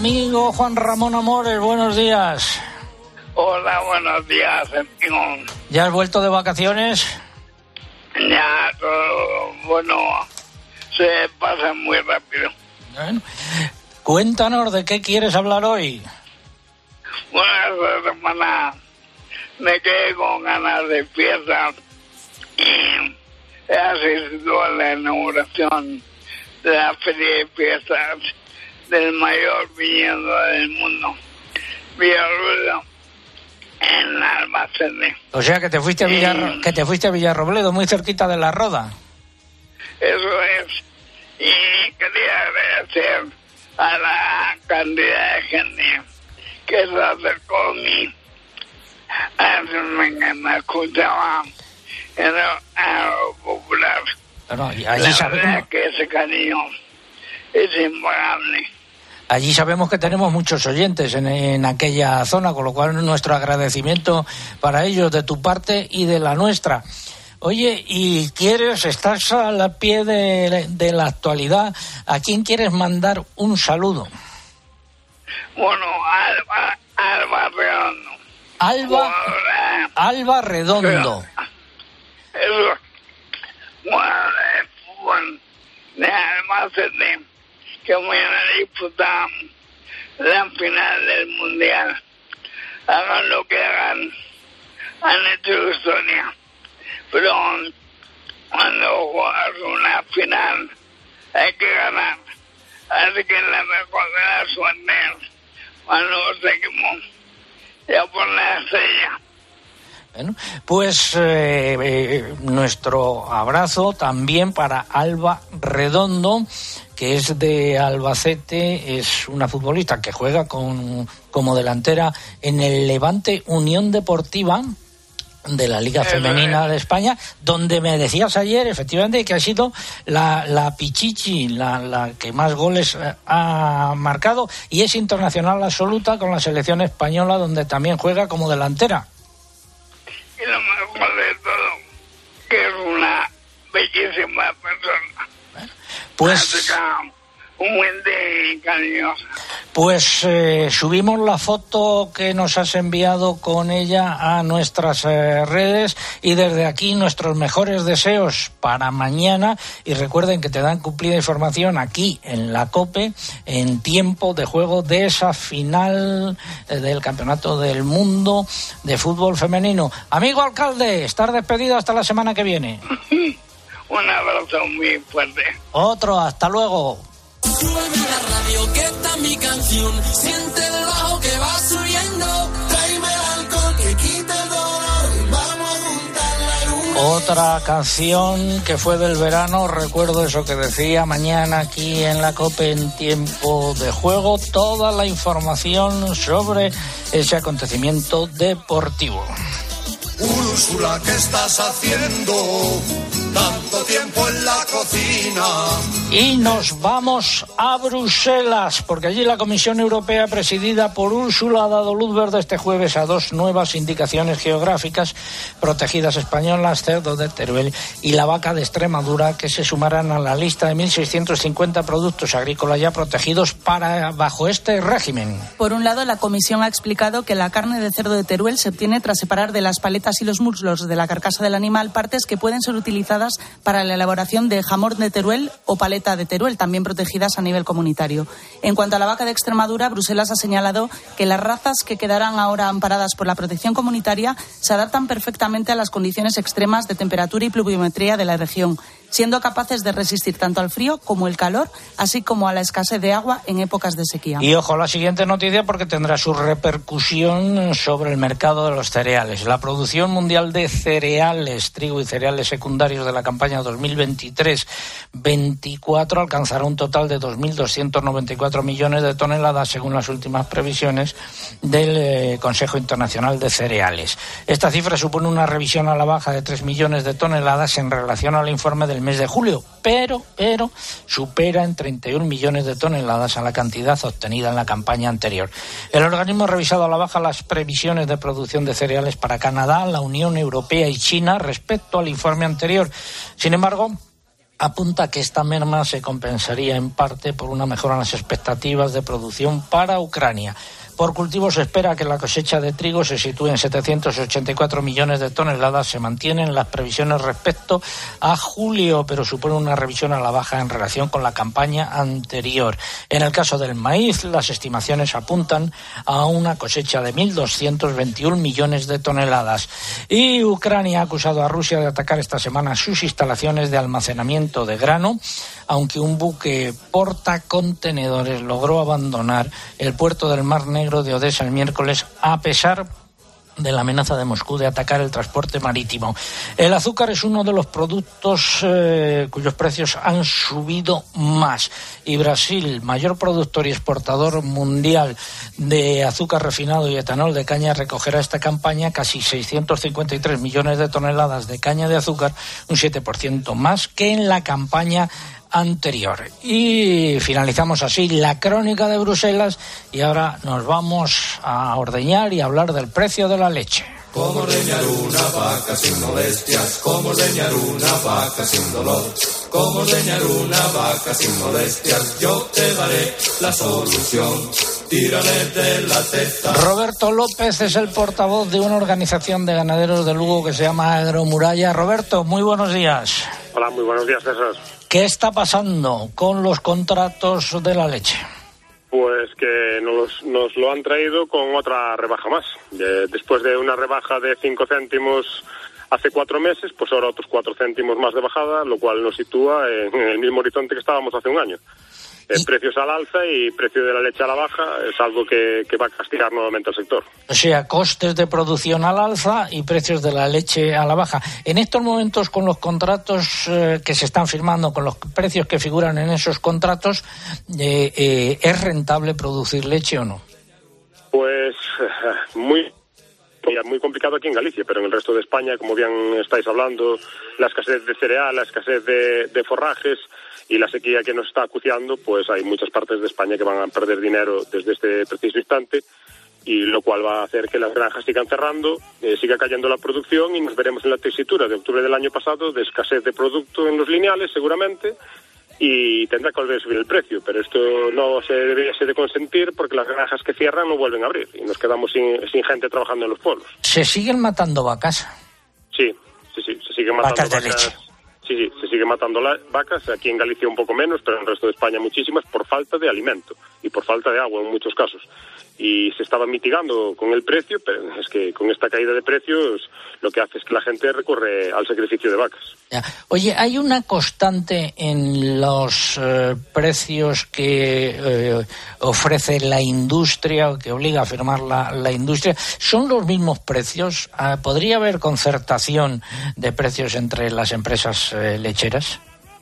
S3: Amigo Juan Ramón Amores, buenos días.
S25: Hola, buenos días, amigo.
S3: ¿Ya has vuelto de vacaciones?
S25: Ya, todo, bueno, se pasa muy rápido.
S3: Bueno, cuéntanos de qué quieres hablar hoy.
S25: Bueno, esta semana me quedé con ganas de fiesta y he asistido a la inauguración de la feria de fiestas del mayor viñedo del mundo, Villarrueda, en Albacete.
S3: O sea que te fuiste a Villar, que te fuiste a Villarrobledo, muy cerquita de La Roda.
S25: Eso es. Y quería agradecer a la cantidad de gente que se acercó a mí. A me, me escuchaba en el Aero popular.
S3: Bueno, y
S25: La
S3: allí
S25: verdad que ese cariño es impagable.
S3: Allí sabemos que tenemos muchos oyentes en, en, aquella zona, con lo cual nuestro agradecimiento para ellos de tu parte y de la nuestra. Oye, ¿y quieres, estás al pie de, de la actualidad? ¿A quién quieres mandar un saludo?
S25: Bueno, Alba, Alba Redondo.
S3: Alba, Alba Redondo.
S25: Eso, bueno, de que mañana disputamos la final del Mundial. Hagan lo que hagan, han hecho historia. Pero cuando juegas una final hay que ganar. Así que la mejor de la suerte cuando seguimos ya por la estrella.
S3: Bueno, pues eh, eh, nuestro abrazo también para Alba Redondo, que es de Albacete, es una futbolista que juega con, como delantera en el Levante Unión Deportiva de la Liga Femenina de España, donde me decías ayer, efectivamente, que ha sido la, la Pichichi, la, la que más goles eh, ha marcado, y es internacional absoluta con la selección española, donde también juega como delantera.
S25: Y lo mejor de todo, que es una bellísima persona.
S3: Pues
S25: humilde y cariñosa.
S3: Pues eh, subimos la foto que nos has enviado con ella a nuestras eh, redes y desde aquí nuestros mejores deseos para mañana y recuerden que te dan cumplida información aquí en la COPE en tiempo de juego de esa final eh, del Campeonato del Mundo de Fútbol Femenino. Amigo alcalde, estar despedido hasta la semana que viene. <laughs>
S25: Un abrazo muy fuerte.
S3: Otro, hasta luego.
S8: Súbeme la radio que está mi canción. Siente el bajo que va subiendo. Tráeme el alcohol que quita el dolor. Vamos a juntar la luna.
S3: Otra canción que fue del verano, recuerdo eso que decía mañana aquí en la COPE en tiempo de juego, toda la información sobre ese acontecimiento deportivo.
S8: Úrsula, ¿qué estás haciendo? Tanto tiempo en la cocina.
S3: Y nos vamos a Bruselas, porque allí la Comisión Europea, presidida por Úrsula, ha dado luz verde este jueves a dos nuevas indicaciones geográficas protegidas españolas, cerdo de Teruel y la vaca de Extremadura, que se sumarán a la lista de 1.650 productos agrícolas ya protegidos para bajo este régimen.
S5: Por un lado, la Comisión ha explicado que la carne de cerdo de Teruel se obtiene tras separar de las paletas y los muslos de la carcasa del animal partes que pueden ser utilizadas para la elaboración de jamón de Teruel o paleta de Teruel, también protegidas a nivel comunitario. En cuanto a la vaca de Extremadura, Bruselas ha señalado que las razas que quedarán ahora amparadas por la protección comunitaria se adaptan perfectamente a las condiciones extremas de temperatura y pluviometría de la región, siendo capaces de resistir tanto al frío como el calor, así como a la escasez de agua en épocas de sequía.
S3: Y ojo la siguiente noticia porque tendrá su repercusión sobre el mercado de los cereales. La producción mundial de cereales, trigo y cereales secundarios de la campaña 2023-24 alcanzará un total de 2.294 millones de toneladas según las últimas previsiones del eh, Consejo Internacional de Cereales. Esta cifra supone una revisión a la baja de 3 millones de toneladas en relación al informe del mes de julio, pero, pero supera en 31 millones de toneladas a la cantidad obtenida en la campaña anterior. El organismo ha revisado a la baja las previsiones de producción de cereales para Canadá, la Unión Europea y China respecto al informe anterior. Sin embargo, apunta que esta merma se compensaría en parte por una mejora en las expectativas de producción para Ucrania. Por cultivo se espera que la cosecha de trigo se sitúe en 784 millones de toneladas. Se mantienen las previsiones respecto a julio, pero supone una revisión a la baja en relación con la campaña anterior. En el caso del maíz, las estimaciones apuntan a una cosecha de 1.221 millones de toneladas. Y Ucrania ha acusado a Rusia de atacar esta semana sus instalaciones de almacenamiento de grano, aunque un buque portacontenedores logró abandonar el puerto del Mar Negro de Odessa el miércoles, a pesar de la amenaza de Moscú de atacar el transporte marítimo. El azúcar es uno de los productos eh, cuyos precios han subido más. Y Brasil, mayor productor y exportador mundial de azúcar refinado y etanol de caña, recogerá esta campaña casi 653 millones de toneladas de caña de azúcar, un 7% más que en la campaña anterior. Y finalizamos así la crónica de Bruselas y ahora nos vamos a ordeñar y hablar del precio de la leche.
S8: Cómo ordeñar una vaca sin molestias, cómo ordeñar una vaca sin dolor, cómo ordeñar una vaca sin molestias, yo te daré la solución. Tírale de la testa.
S3: Roberto López es el portavoz de una organización de ganaderos de Lugo que se llama Agromuralla. Roberto, muy buenos días.
S26: Hola, muy buenos días, César.
S3: ¿Qué está pasando con los contratos de la leche?
S26: Pues que nos, nos lo han traído con otra rebaja más. De- después de una rebaja de 5 céntimos hace cuatro meses, pues ahora otros 4 céntimos más de bajada, lo cual nos sitúa en el mismo horizonte que estábamos hace un año. Eh, precios al alza y precio de la leche a la baja es algo que, que va a castigar nuevamente al sector.
S3: O sea, costes de producción al alza y precios de la leche a la baja. En estos momentos, con los contratos eh, que se están firmando, con los precios que figuran en esos contratos, eh, eh, ¿es rentable producir leche o no?
S26: Pues <laughs> muy muy complicado aquí en Galicia, pero en el resto de España, como bien estáis hablando, la escasez de cereal, la escasez de, de forrajes y la sequía que nos está acuciando, pues hay muchas partes de España que van a perder dinero desde este preciso instante y lo cual va a hacer que las granjas sigan cerrando, eh, siga cayendo la producción y nos veremos en la tesitura de octubre del año pasado de escasez de producto en los lineales seguramente y tendrá que volver a subir el precio, pero esto no se debería de consentir porque las granjas que cierran no vuelven a abrir y nos quedamos sin, sin gente trabajando en los pueblos.
S3: ¿Se siguen matando vacas?
S26: Sí, sí, sí, se siguen matando
S3: Vacas de leche.
S26: Sí, sí, se siguen matando la- vacas, aquí en Galicia un poco menos, pero en el resto de España muchísimas, por falta de alimento y por falta de agua en muchos casos. Y se estaba mitigando con el precio, pero es que con esta caída de precios lo que hace es que la gente recurre al sacrificio de vacas.
S3: Oye, hay una constante en los eh, precios que eh, ofrece la industria o que obliga a firmar la, la industria. ¿Son los mismos precios? Ah, ¿Podría haber concertación de precios entre las empresas eh, lecheras?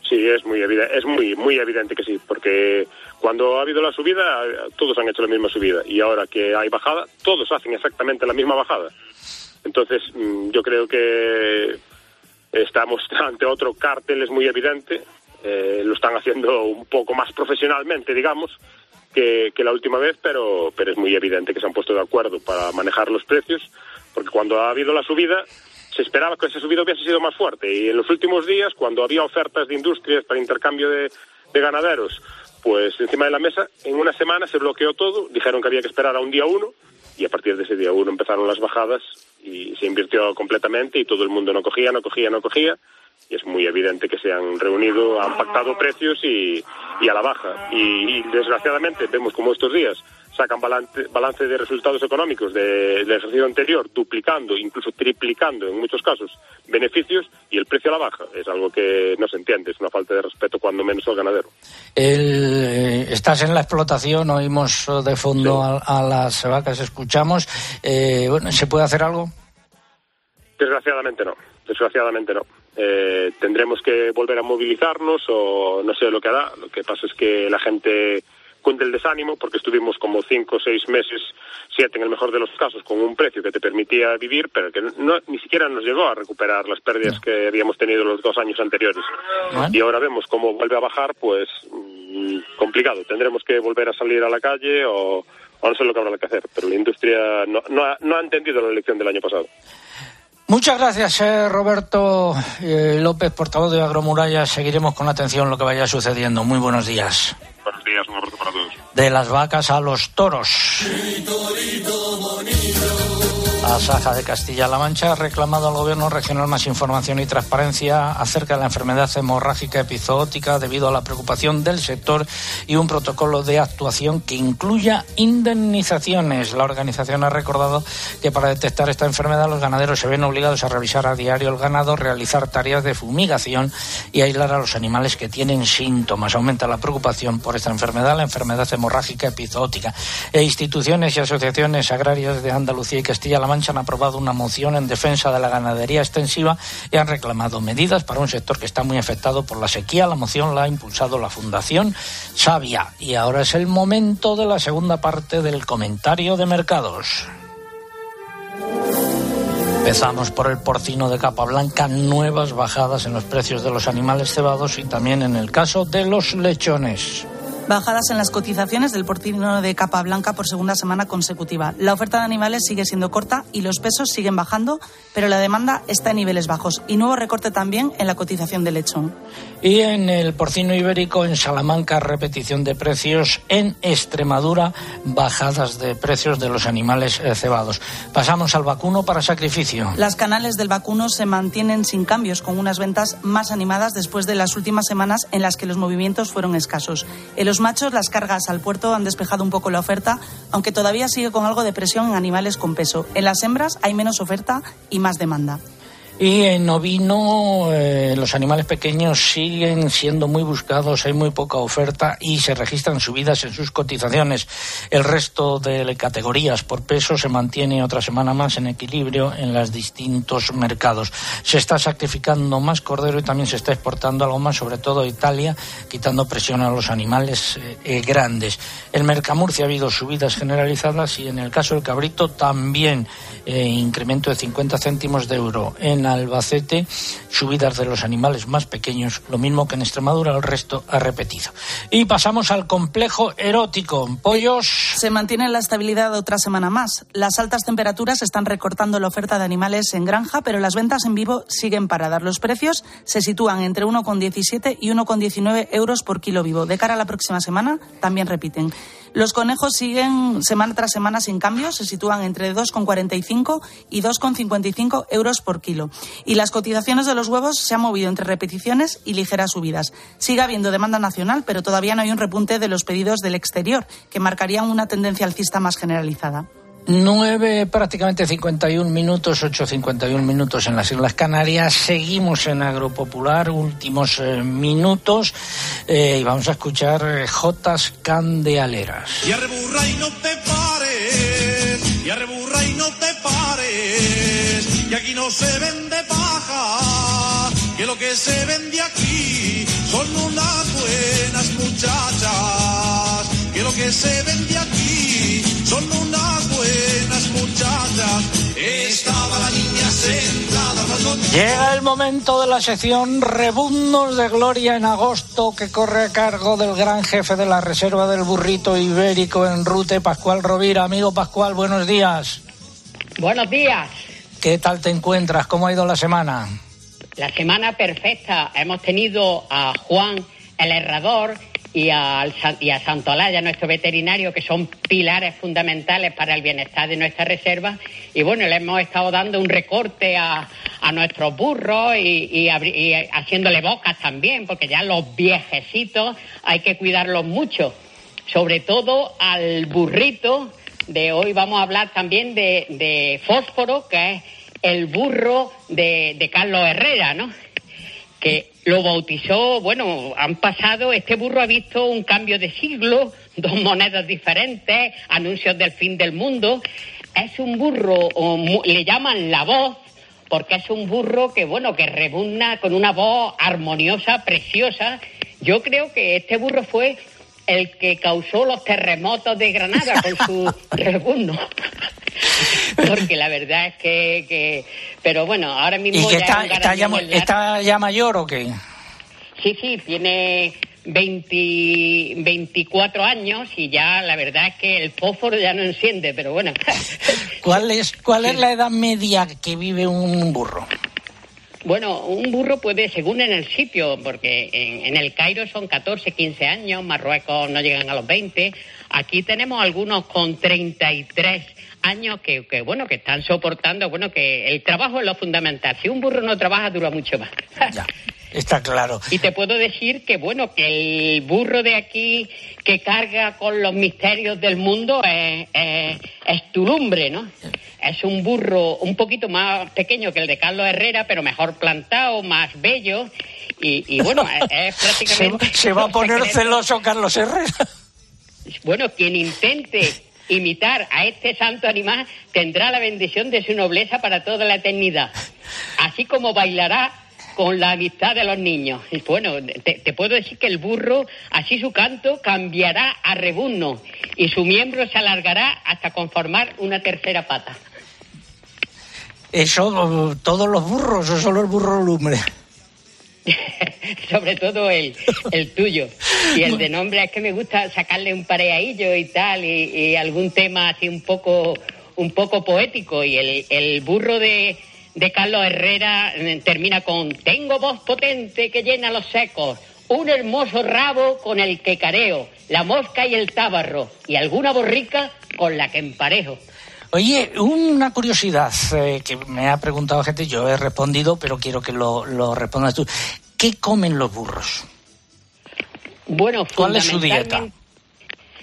S26: Sí, es muy evidente, es muy muy evidente que sí, porque cuando ha habido la subida, todos han hecho la misma subida y ahora que hay bajada, todos hacen exactamente la misma bajada. Entonces, mm, yo creo que estamos <laughs> ante otro cártel, es muy evidente, eh, lo están haciendo un poco más profesionalmente, digamos, que, la última vez, pero, es muy evidente que se han puesto de acuerdo para manejar los precios, porque cuando ha habido la subida, se esperaba que esa subida hubiese sido más fuerte. Y en los últimos días, cuando había ofertas de industrias para intercambio de ganaderos, pues encima de la mesa, en una semana se bloqueó todo, dijeron que había que esperar a un día uno, y a partir de ese día uno empezaron las bajadas y se invirtió completamente y todo el mundo no cogía, no cogía, no cogía. Y es muy evidente que se han reunido, han pactado precios y, a la baja. Y, y, desgraciadamente vemos como estos días sacan balance, de resultados económicos de- del ejercicio anterior, duplicando, incluso triplicando en muchos casos beneficios y el precio a la baja. Es algo que no se entiende, es una falta de respeto cuando menos al ganadero.
S3: El, eh, estás en la explotación, oímos de fondo a, a las vacas, escuchamos. Eh, bueno, ¿Se puede hacer algo?
S26: Desgraciadamente no, desgraciadamente no. Eh, tendremos que volver a movilizarnos o no sé lo que hará. Lo que pasa es que la gente cunde el desánimo porque estuvimos como cinco o seis meses, siete en el mejor de los casos, con un precio que te permitía vivir, pero que no, ni siquiera nos llegó a recuperar las pérdidas que habíamos tenido los dos años anteriores. Y ahora vemos cómo vuelve a bajar, pues mm, complicado. Tendremos que volver a salir a la calle o, o no sé lo que habrá que hacer. Pero la industria no, no, ha, no ha entendido la elección del año pasado.
S3: Muchas gracias, eh, Roberto eh, López, portavoz de Agromuralla. Seguiremos con atención lo que vaya sucediendo. Muy buenos días.
S26: Buenos días, un abrazo para todos.
S3: De las vacas a los toros. La Saja de Castilla-La Mancha ha reclamado al Gobierno regional más información y transparencia acerca de la enfermedad hemorrágica epizootica debido a la preocupación del sector y un protocolo de actuación que incluya indemnizaciones. La organización ha recordado que para detectar esta enfermedad los ganaderos se ven obligados a revisar a diario el ganado, realizar tareas de fumigación y aislar a los animales que tienen síntomas. Aumenta la preocupación por esta enfermedad, la enfermedad hemorrágica epizootica. E instituciones y asociaciones agrarias de Andalucía y Castilla-La Mancha han aprobado una moción en defensa de la ganadería extensiva y han reclamado medidas para un sector que está muy afectado por la sequía. La moción la ha impulsado la Fundación Sabia. Y ahora es el momento de la segunda parte del comentario de mercados. Empezamos por el porcino de capa blanca, nuevas bajadas en los precios de los animales cebados y también en el caso de los lechones.
S5: Bajadas en las cotizaciones del porcino de capa blanca por segunda semana consecutiva. La oferta de animales sigue siendo corta y los pesos siguen bajando, pero la demanda está en niveles bajos. Y nuevo recorte también en la cotización del lechón.
S3: Y en el porcino ibérico, en Salamanca, repetición de precios. En Extremadura, bajadas de precios de los animales eh, cebados. Pasamos al vacuno para sacrificio.
S5: Las canales del vacuno se mantienen sin cambios, con unas ventas más animadas después de las últimas semanas en las que los movimientos fueron escasos. Los machos, las cargas al puerto han despejado un poco la oferta, aunque todavía sigue con algo de presión en animales con peso. En las hembras hay menos oferta y más demanda.
S3: Y en ovino, eh, los animales pequeños siguen siendo muy buscados, hay muy poca oferta y se registran subidas en sus cotizaciones. El resto de categorías por peso se mantiene otra semana más en equilibrio en los distintos mercados. Se está sacrificando más cordero y también se está exportando algo más, sobre todo a Italia, quitando presión a los animales eh, eh, grandes. En Mercamurcia ha habido subidas generalizadas y en el caso del cabrito también incremento de 50 céntimos de euro. En Albacete, subidas de los animales más pequeños, lo mismo que en Extremadura, el resto ha repetido. Y pasamos al complejo erótico. Pollos.
S5: Se mantiene la estabilidad otra semana más. Las altas temperaturas están recortando la oferta de animales en granja, pero las ventas en vivo siguen paradas. Los precios se sitúan entre 1,17 y 1,19 euros por kilo vivo. De cara a la próxima semana, también repiten. Los conejos siguen semana tras semana sin cambios, se sitúan entre 2,45 y 2,55 euros por kilo. Y las cotizaciones de los huevos se han movido entre repeticiones y ligeras subidas. Sigue habiendo demanda nacional, pero todavía no hay un repunte de los pedidos del exterior, que marcarían una tendencia alcista más generalizada.
S3: 9, prácticamente 51 minutos, 8.51 minutos en las Islas Canarias. Seguimos en Agropopular, últimos eh, minutos, eh, y vamos a escuchar eh, Jotas Candealeras.
S8: Y arreburra y no te pares, y arreburra y no te pares, que aquí no se vende paja, que lo que se vende aquí son unas buenas muchachas, que lo que se vende aquí son unas buenas muchachas. Estaba la niña sentada
S3: Llega el momento de la sección Rebundos de Gloria en agosto que corre a cargo del gran jefe de la Reserva del Burrito Ibérico en Rute, Pascual Rovira. Amigo Pascual, buenos días.
S27: Buenos días.
S3: ¿Qué tal te encuentras? ¿Cómo ha ido la semana?
S27: La semana perfecta. Hemos tenido a Juan el Herrador y, al, y a Santolaya, nuestro veterinario, que son pilares fundamentales para el bienestar de nuestra reserva. Y bueno, le hemos estado dando un recorte a, a nuestros burros y, haciéndole bocas también, porque ya los viejecitos hay que cuidarlos mucho. Sobre todo al burrito de hoy vamos a hablar también de, de fósforo, que es el burro de, de Carlos Herrera, ¿no? Que lo bautizó, bueno, han pasado, este burro ha visto un cambio de siglo, <laughs> dos monedas diferentes, anuncios del fin del mundo. Es un burro, le llaman la voz, porque es un burro que, bueno, que rebunda con una voz armoniosa, preciosa. Yo creo que este burro fue el que causó los terremotos de Granada con su <laughs> rebuzno. Porque la verdad es que, que, Pero bueno, ahora mismo...
S3: ¿Y que está, está, ya, está ya mayor o qué?
S27: Sí, sí, tiene 20, 24 años y ya la verdad es que el fósforo ya no enciende, pero bueno. <laughs>
S3: ¿Cuál es, cuál es la edad media que vive un burro?
S27: Bueno, un burro puede, según en el sitio, porque en, en, el Cairo son 14, 15 años, Marruecos no llegan a los 20. Aquí tenemos algunos con 33 años que, que, bueno, que están soportando, bueno, que el trabajo es lo fundamental. Si un burro no trabaja, dura mucho más.
S3: Ya. <laughs> Está claro.
S27: Y te puedo decir que, bueno, que el burro de aquí que carga con los misterios del mundo es, es, es tu lumbre, ¿no? Es un burro un poquito más pequeño que el de Carlos Herrera, pero mejor plantado, más bello. Y, y bueno, <laughs> es, es prácticamente.
S3: Se, se va a poner celoso Carlos Herrera.
S27: Bueno, quien intente imitar a este santo animal tendrá la bendición de su nobleza para toda la eternidad. Así como bailará con la amistad de los niños. Y bueno, te, te, puedo decir que el burro, así su canto, cambiará a rebuzno y su miembro se alargará hasta conformar una tercera pata.
S3: Eso, todos los burros o solo el burro lumbre. <laughs>
S27: Sobre todo el, el tuyo. Y el de nombre es que me gusta sacarle un pareadillo y tal, y, y algún tema así un poco, un poco poético. Y el, el burro de, de Carlos Herrera eh, termina con Tengo voz potente que llena los secos, un hermoso rabo con el que careo, la mosca y el tábarro, y alguna borrica con la que emparejo.
S3: Oye, una curiosidad eh, que me ha preguntado gente, yo he respondido, pero quiero que lo, lo respondas tú. ¿Qué comen los burros?
S27: Bueno,
S3: ¿Cuál es su dieta?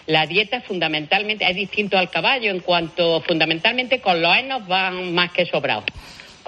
S27: La dieta fundamentalmente es distinto al caballo en cuanto fundamentalmente con los henos van más que sobrados.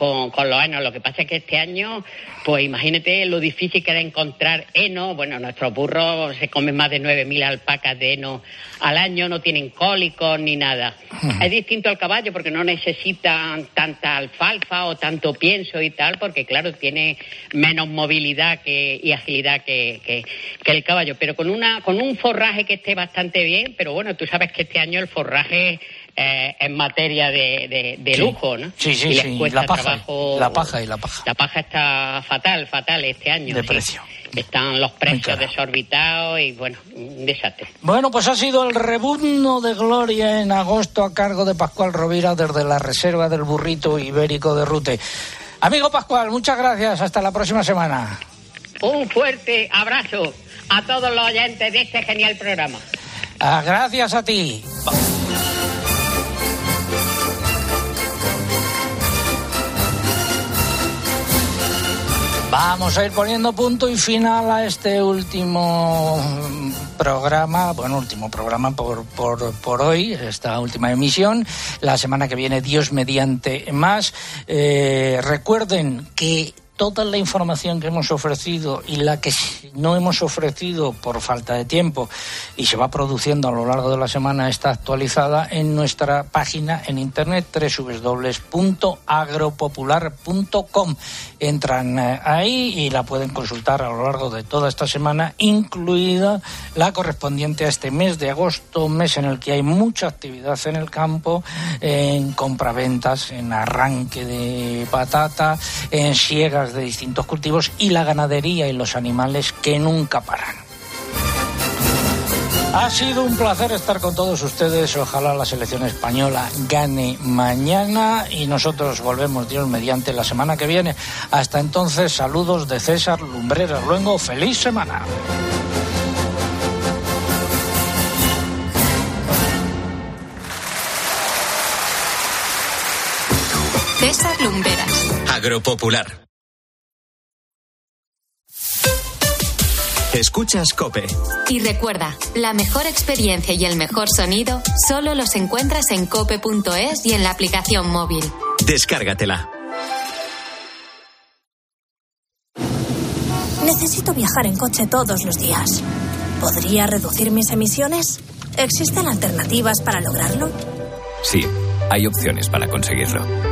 S27: Con, con los henos. Lo que pasa es que este año, pues imagínate lo difícil que era encontrar heno. Bueno, nuestros burros se comen más de 9.000 alpacas de heno al año, no tienen cólicos ni nada. Es distinto al caballo porque no necesitan tanta alfalfa o tanto pienso y tal, porque claro, tiene menos movilidad que, y agilidad que, que- que el caballo. Pero con, una, con un forraje que esté bastante bien, pero bueno, tú sabes que este año el forraje eh, es materia de, de- de
S3: Sí.
S27: lujo, ¿no?
S3: Sí, sí,
S27: y les
S3: sí.
S27: cuesta
S3: La paja,
S27: trabajo-
S3: la paja y la paja.
S27: La paja está fatal, fatal este año.
S3: De
S27: sí.
S3: precio.
S27: Están los precios desorbitados y bueno, un desastre.
S3: Bueno, pues ha sido el rebuzno de gloria en agosto a cargo de Pascual Rovira desde la Reserva del Burrito Ibérico de Rute. Amigo Pascual, muchas gracias. Hasta la próxima semana.
S27: Un fuerte abrazo a todos los oyentes de este genial programa.
S3: Ah, gracias a ti. Vamos a ir poniendo punto y final a este último programa, bueno, último programa por, por, por hoy, esta última emisión. La semana que viene, Dios mediante más. Eh, recuerden que toda la información que hemos ofrecido y la que no hemos ofrecido por falta de tiempo y se va produciendo a lo largo de la semana está actualizada en nuestra página en internet www.agropopular.com. Entran eh, ahí y la pueden consultar a lo largo de toda esta semana, incluida la correspondiente a este mes de agosto, mes en el que hay mucha actividad en el campo, en compraventas, en arranque de patata, en siegas de distintos cultivos y la ganadería y los animales que nunca paran. Ha sido un placer estar con todos ustedes. Ojalá la selección española gane mañana y nosotros volvemos, Dios mediante, la semana que viene. Hasta entonces, saludos de César Lumbreras Luengo. ¡Feliz semana!
S1: César Lumberas.
S13: Agropopular. Escuchas Cope.
S1: Y recuerda, la mejor experiencia y el mejor sonido solo los encuentras en cope.es y en la aplicación móvil.
S13: Descárgatela.
S28: Necesito viajar en coche todos los días. ¿Podría reducir mis emisiones? ¿Existen alternativas para lograrlo?
S29: Sí, hay opciones para conseguirlo.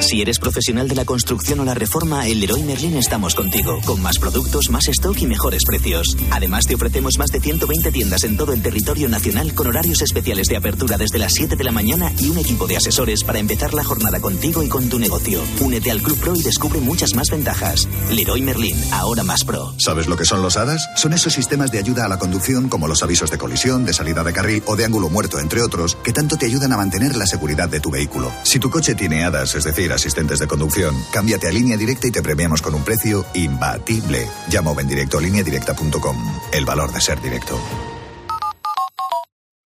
S23: Si eres profesional de la construcción o la reforma, en Leroy Merlin estamos contigo, con más productos, más stock y mejores precios. Además, te ofrecemos más de 120 tiendas en todo el territorio nacional con horarios especiales de apertura desde las 7 de la mañana y un equipo de asesores para empezar la jornada contigo y con tu negocio. Únete al Club Pro y descubre muchas más ventajas. Leroy Merlin, ahora más pro.
S30: ¿Sabes lo que son los HADAS? Son esos sistemas de ayuda a la conducción como los avisos de colisión, de salida de carril o de ángulo muerto, entre otros, que tanto te ayudan a mantener la seguridad de tu vehículo. Si tu coche tiene HADAS, es decir, asistentes de conducción, cámbiate a línea directa y te premiamos con un precio imbatible. Llama o ven directo a. El valor de ser directo.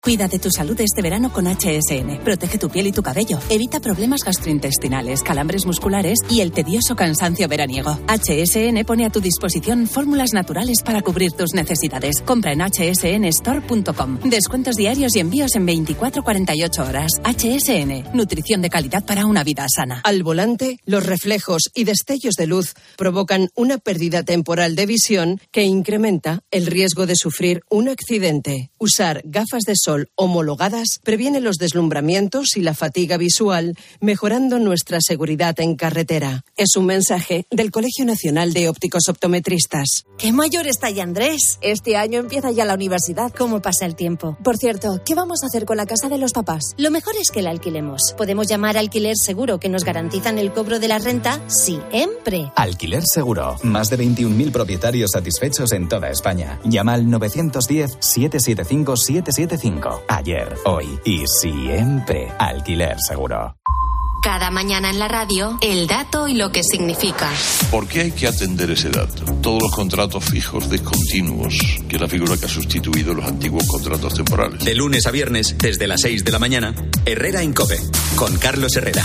S31: Cuida de tu salud este verano con HSN. Protege tu piel y tu cabello. Evita problemas gastrointestinales, calambres musculares y el tedioso cansancio veraniego. HSN pone a tu disposición fórmulas naturales para cubrir tus necesidades. Compra en hsnstore.com. Descuentos diarios y envíos en 24-48 horas. HSN. Nutrición de calidad para una vida sana.
S32: Al volante, los reflejos y destellos de luz provocan una pérdida temporal de visión que incrementa el riesgo de sufrir un accidente. Usar gafas de sol sol homologadas previene los deslumbramientos y la fatiga visual, mejorando nuestra seguridad en carretera. Es un mensaje del Colegio Nacional de Ópticos Optometristas.
S16: ¡Qué mayor está ya Andrés!
S33: Este año empieza ya la universidad.
S16: ¿Cómo pasa el tiempo?
S33: Por cierto, ¿qué vamos a hacer con la casa de los papás?
S16: Lo mejor es que la alquilemos. Podemos llamar alquiler seguro que nos garantizan el cobro de la renta siempre.
S29: Alquiler seguro. Más de 21.000 propietarios satisfechos en toda España. Llama al 910-775-775. Ayer, hoy y siempre. Alquiler seguro.
S1: Cada mañana en la radio, el dato y lo que significa.
S21: ¿Por qué hay que atender ese dato? Todos los contratos fijos discontinuos, que es la figura que ha sustituido los antiguos contratos temporales.
S34: De lunes a viernes, desde las 6 de la mañana, Herrera en Cope, con Carlos Herrera.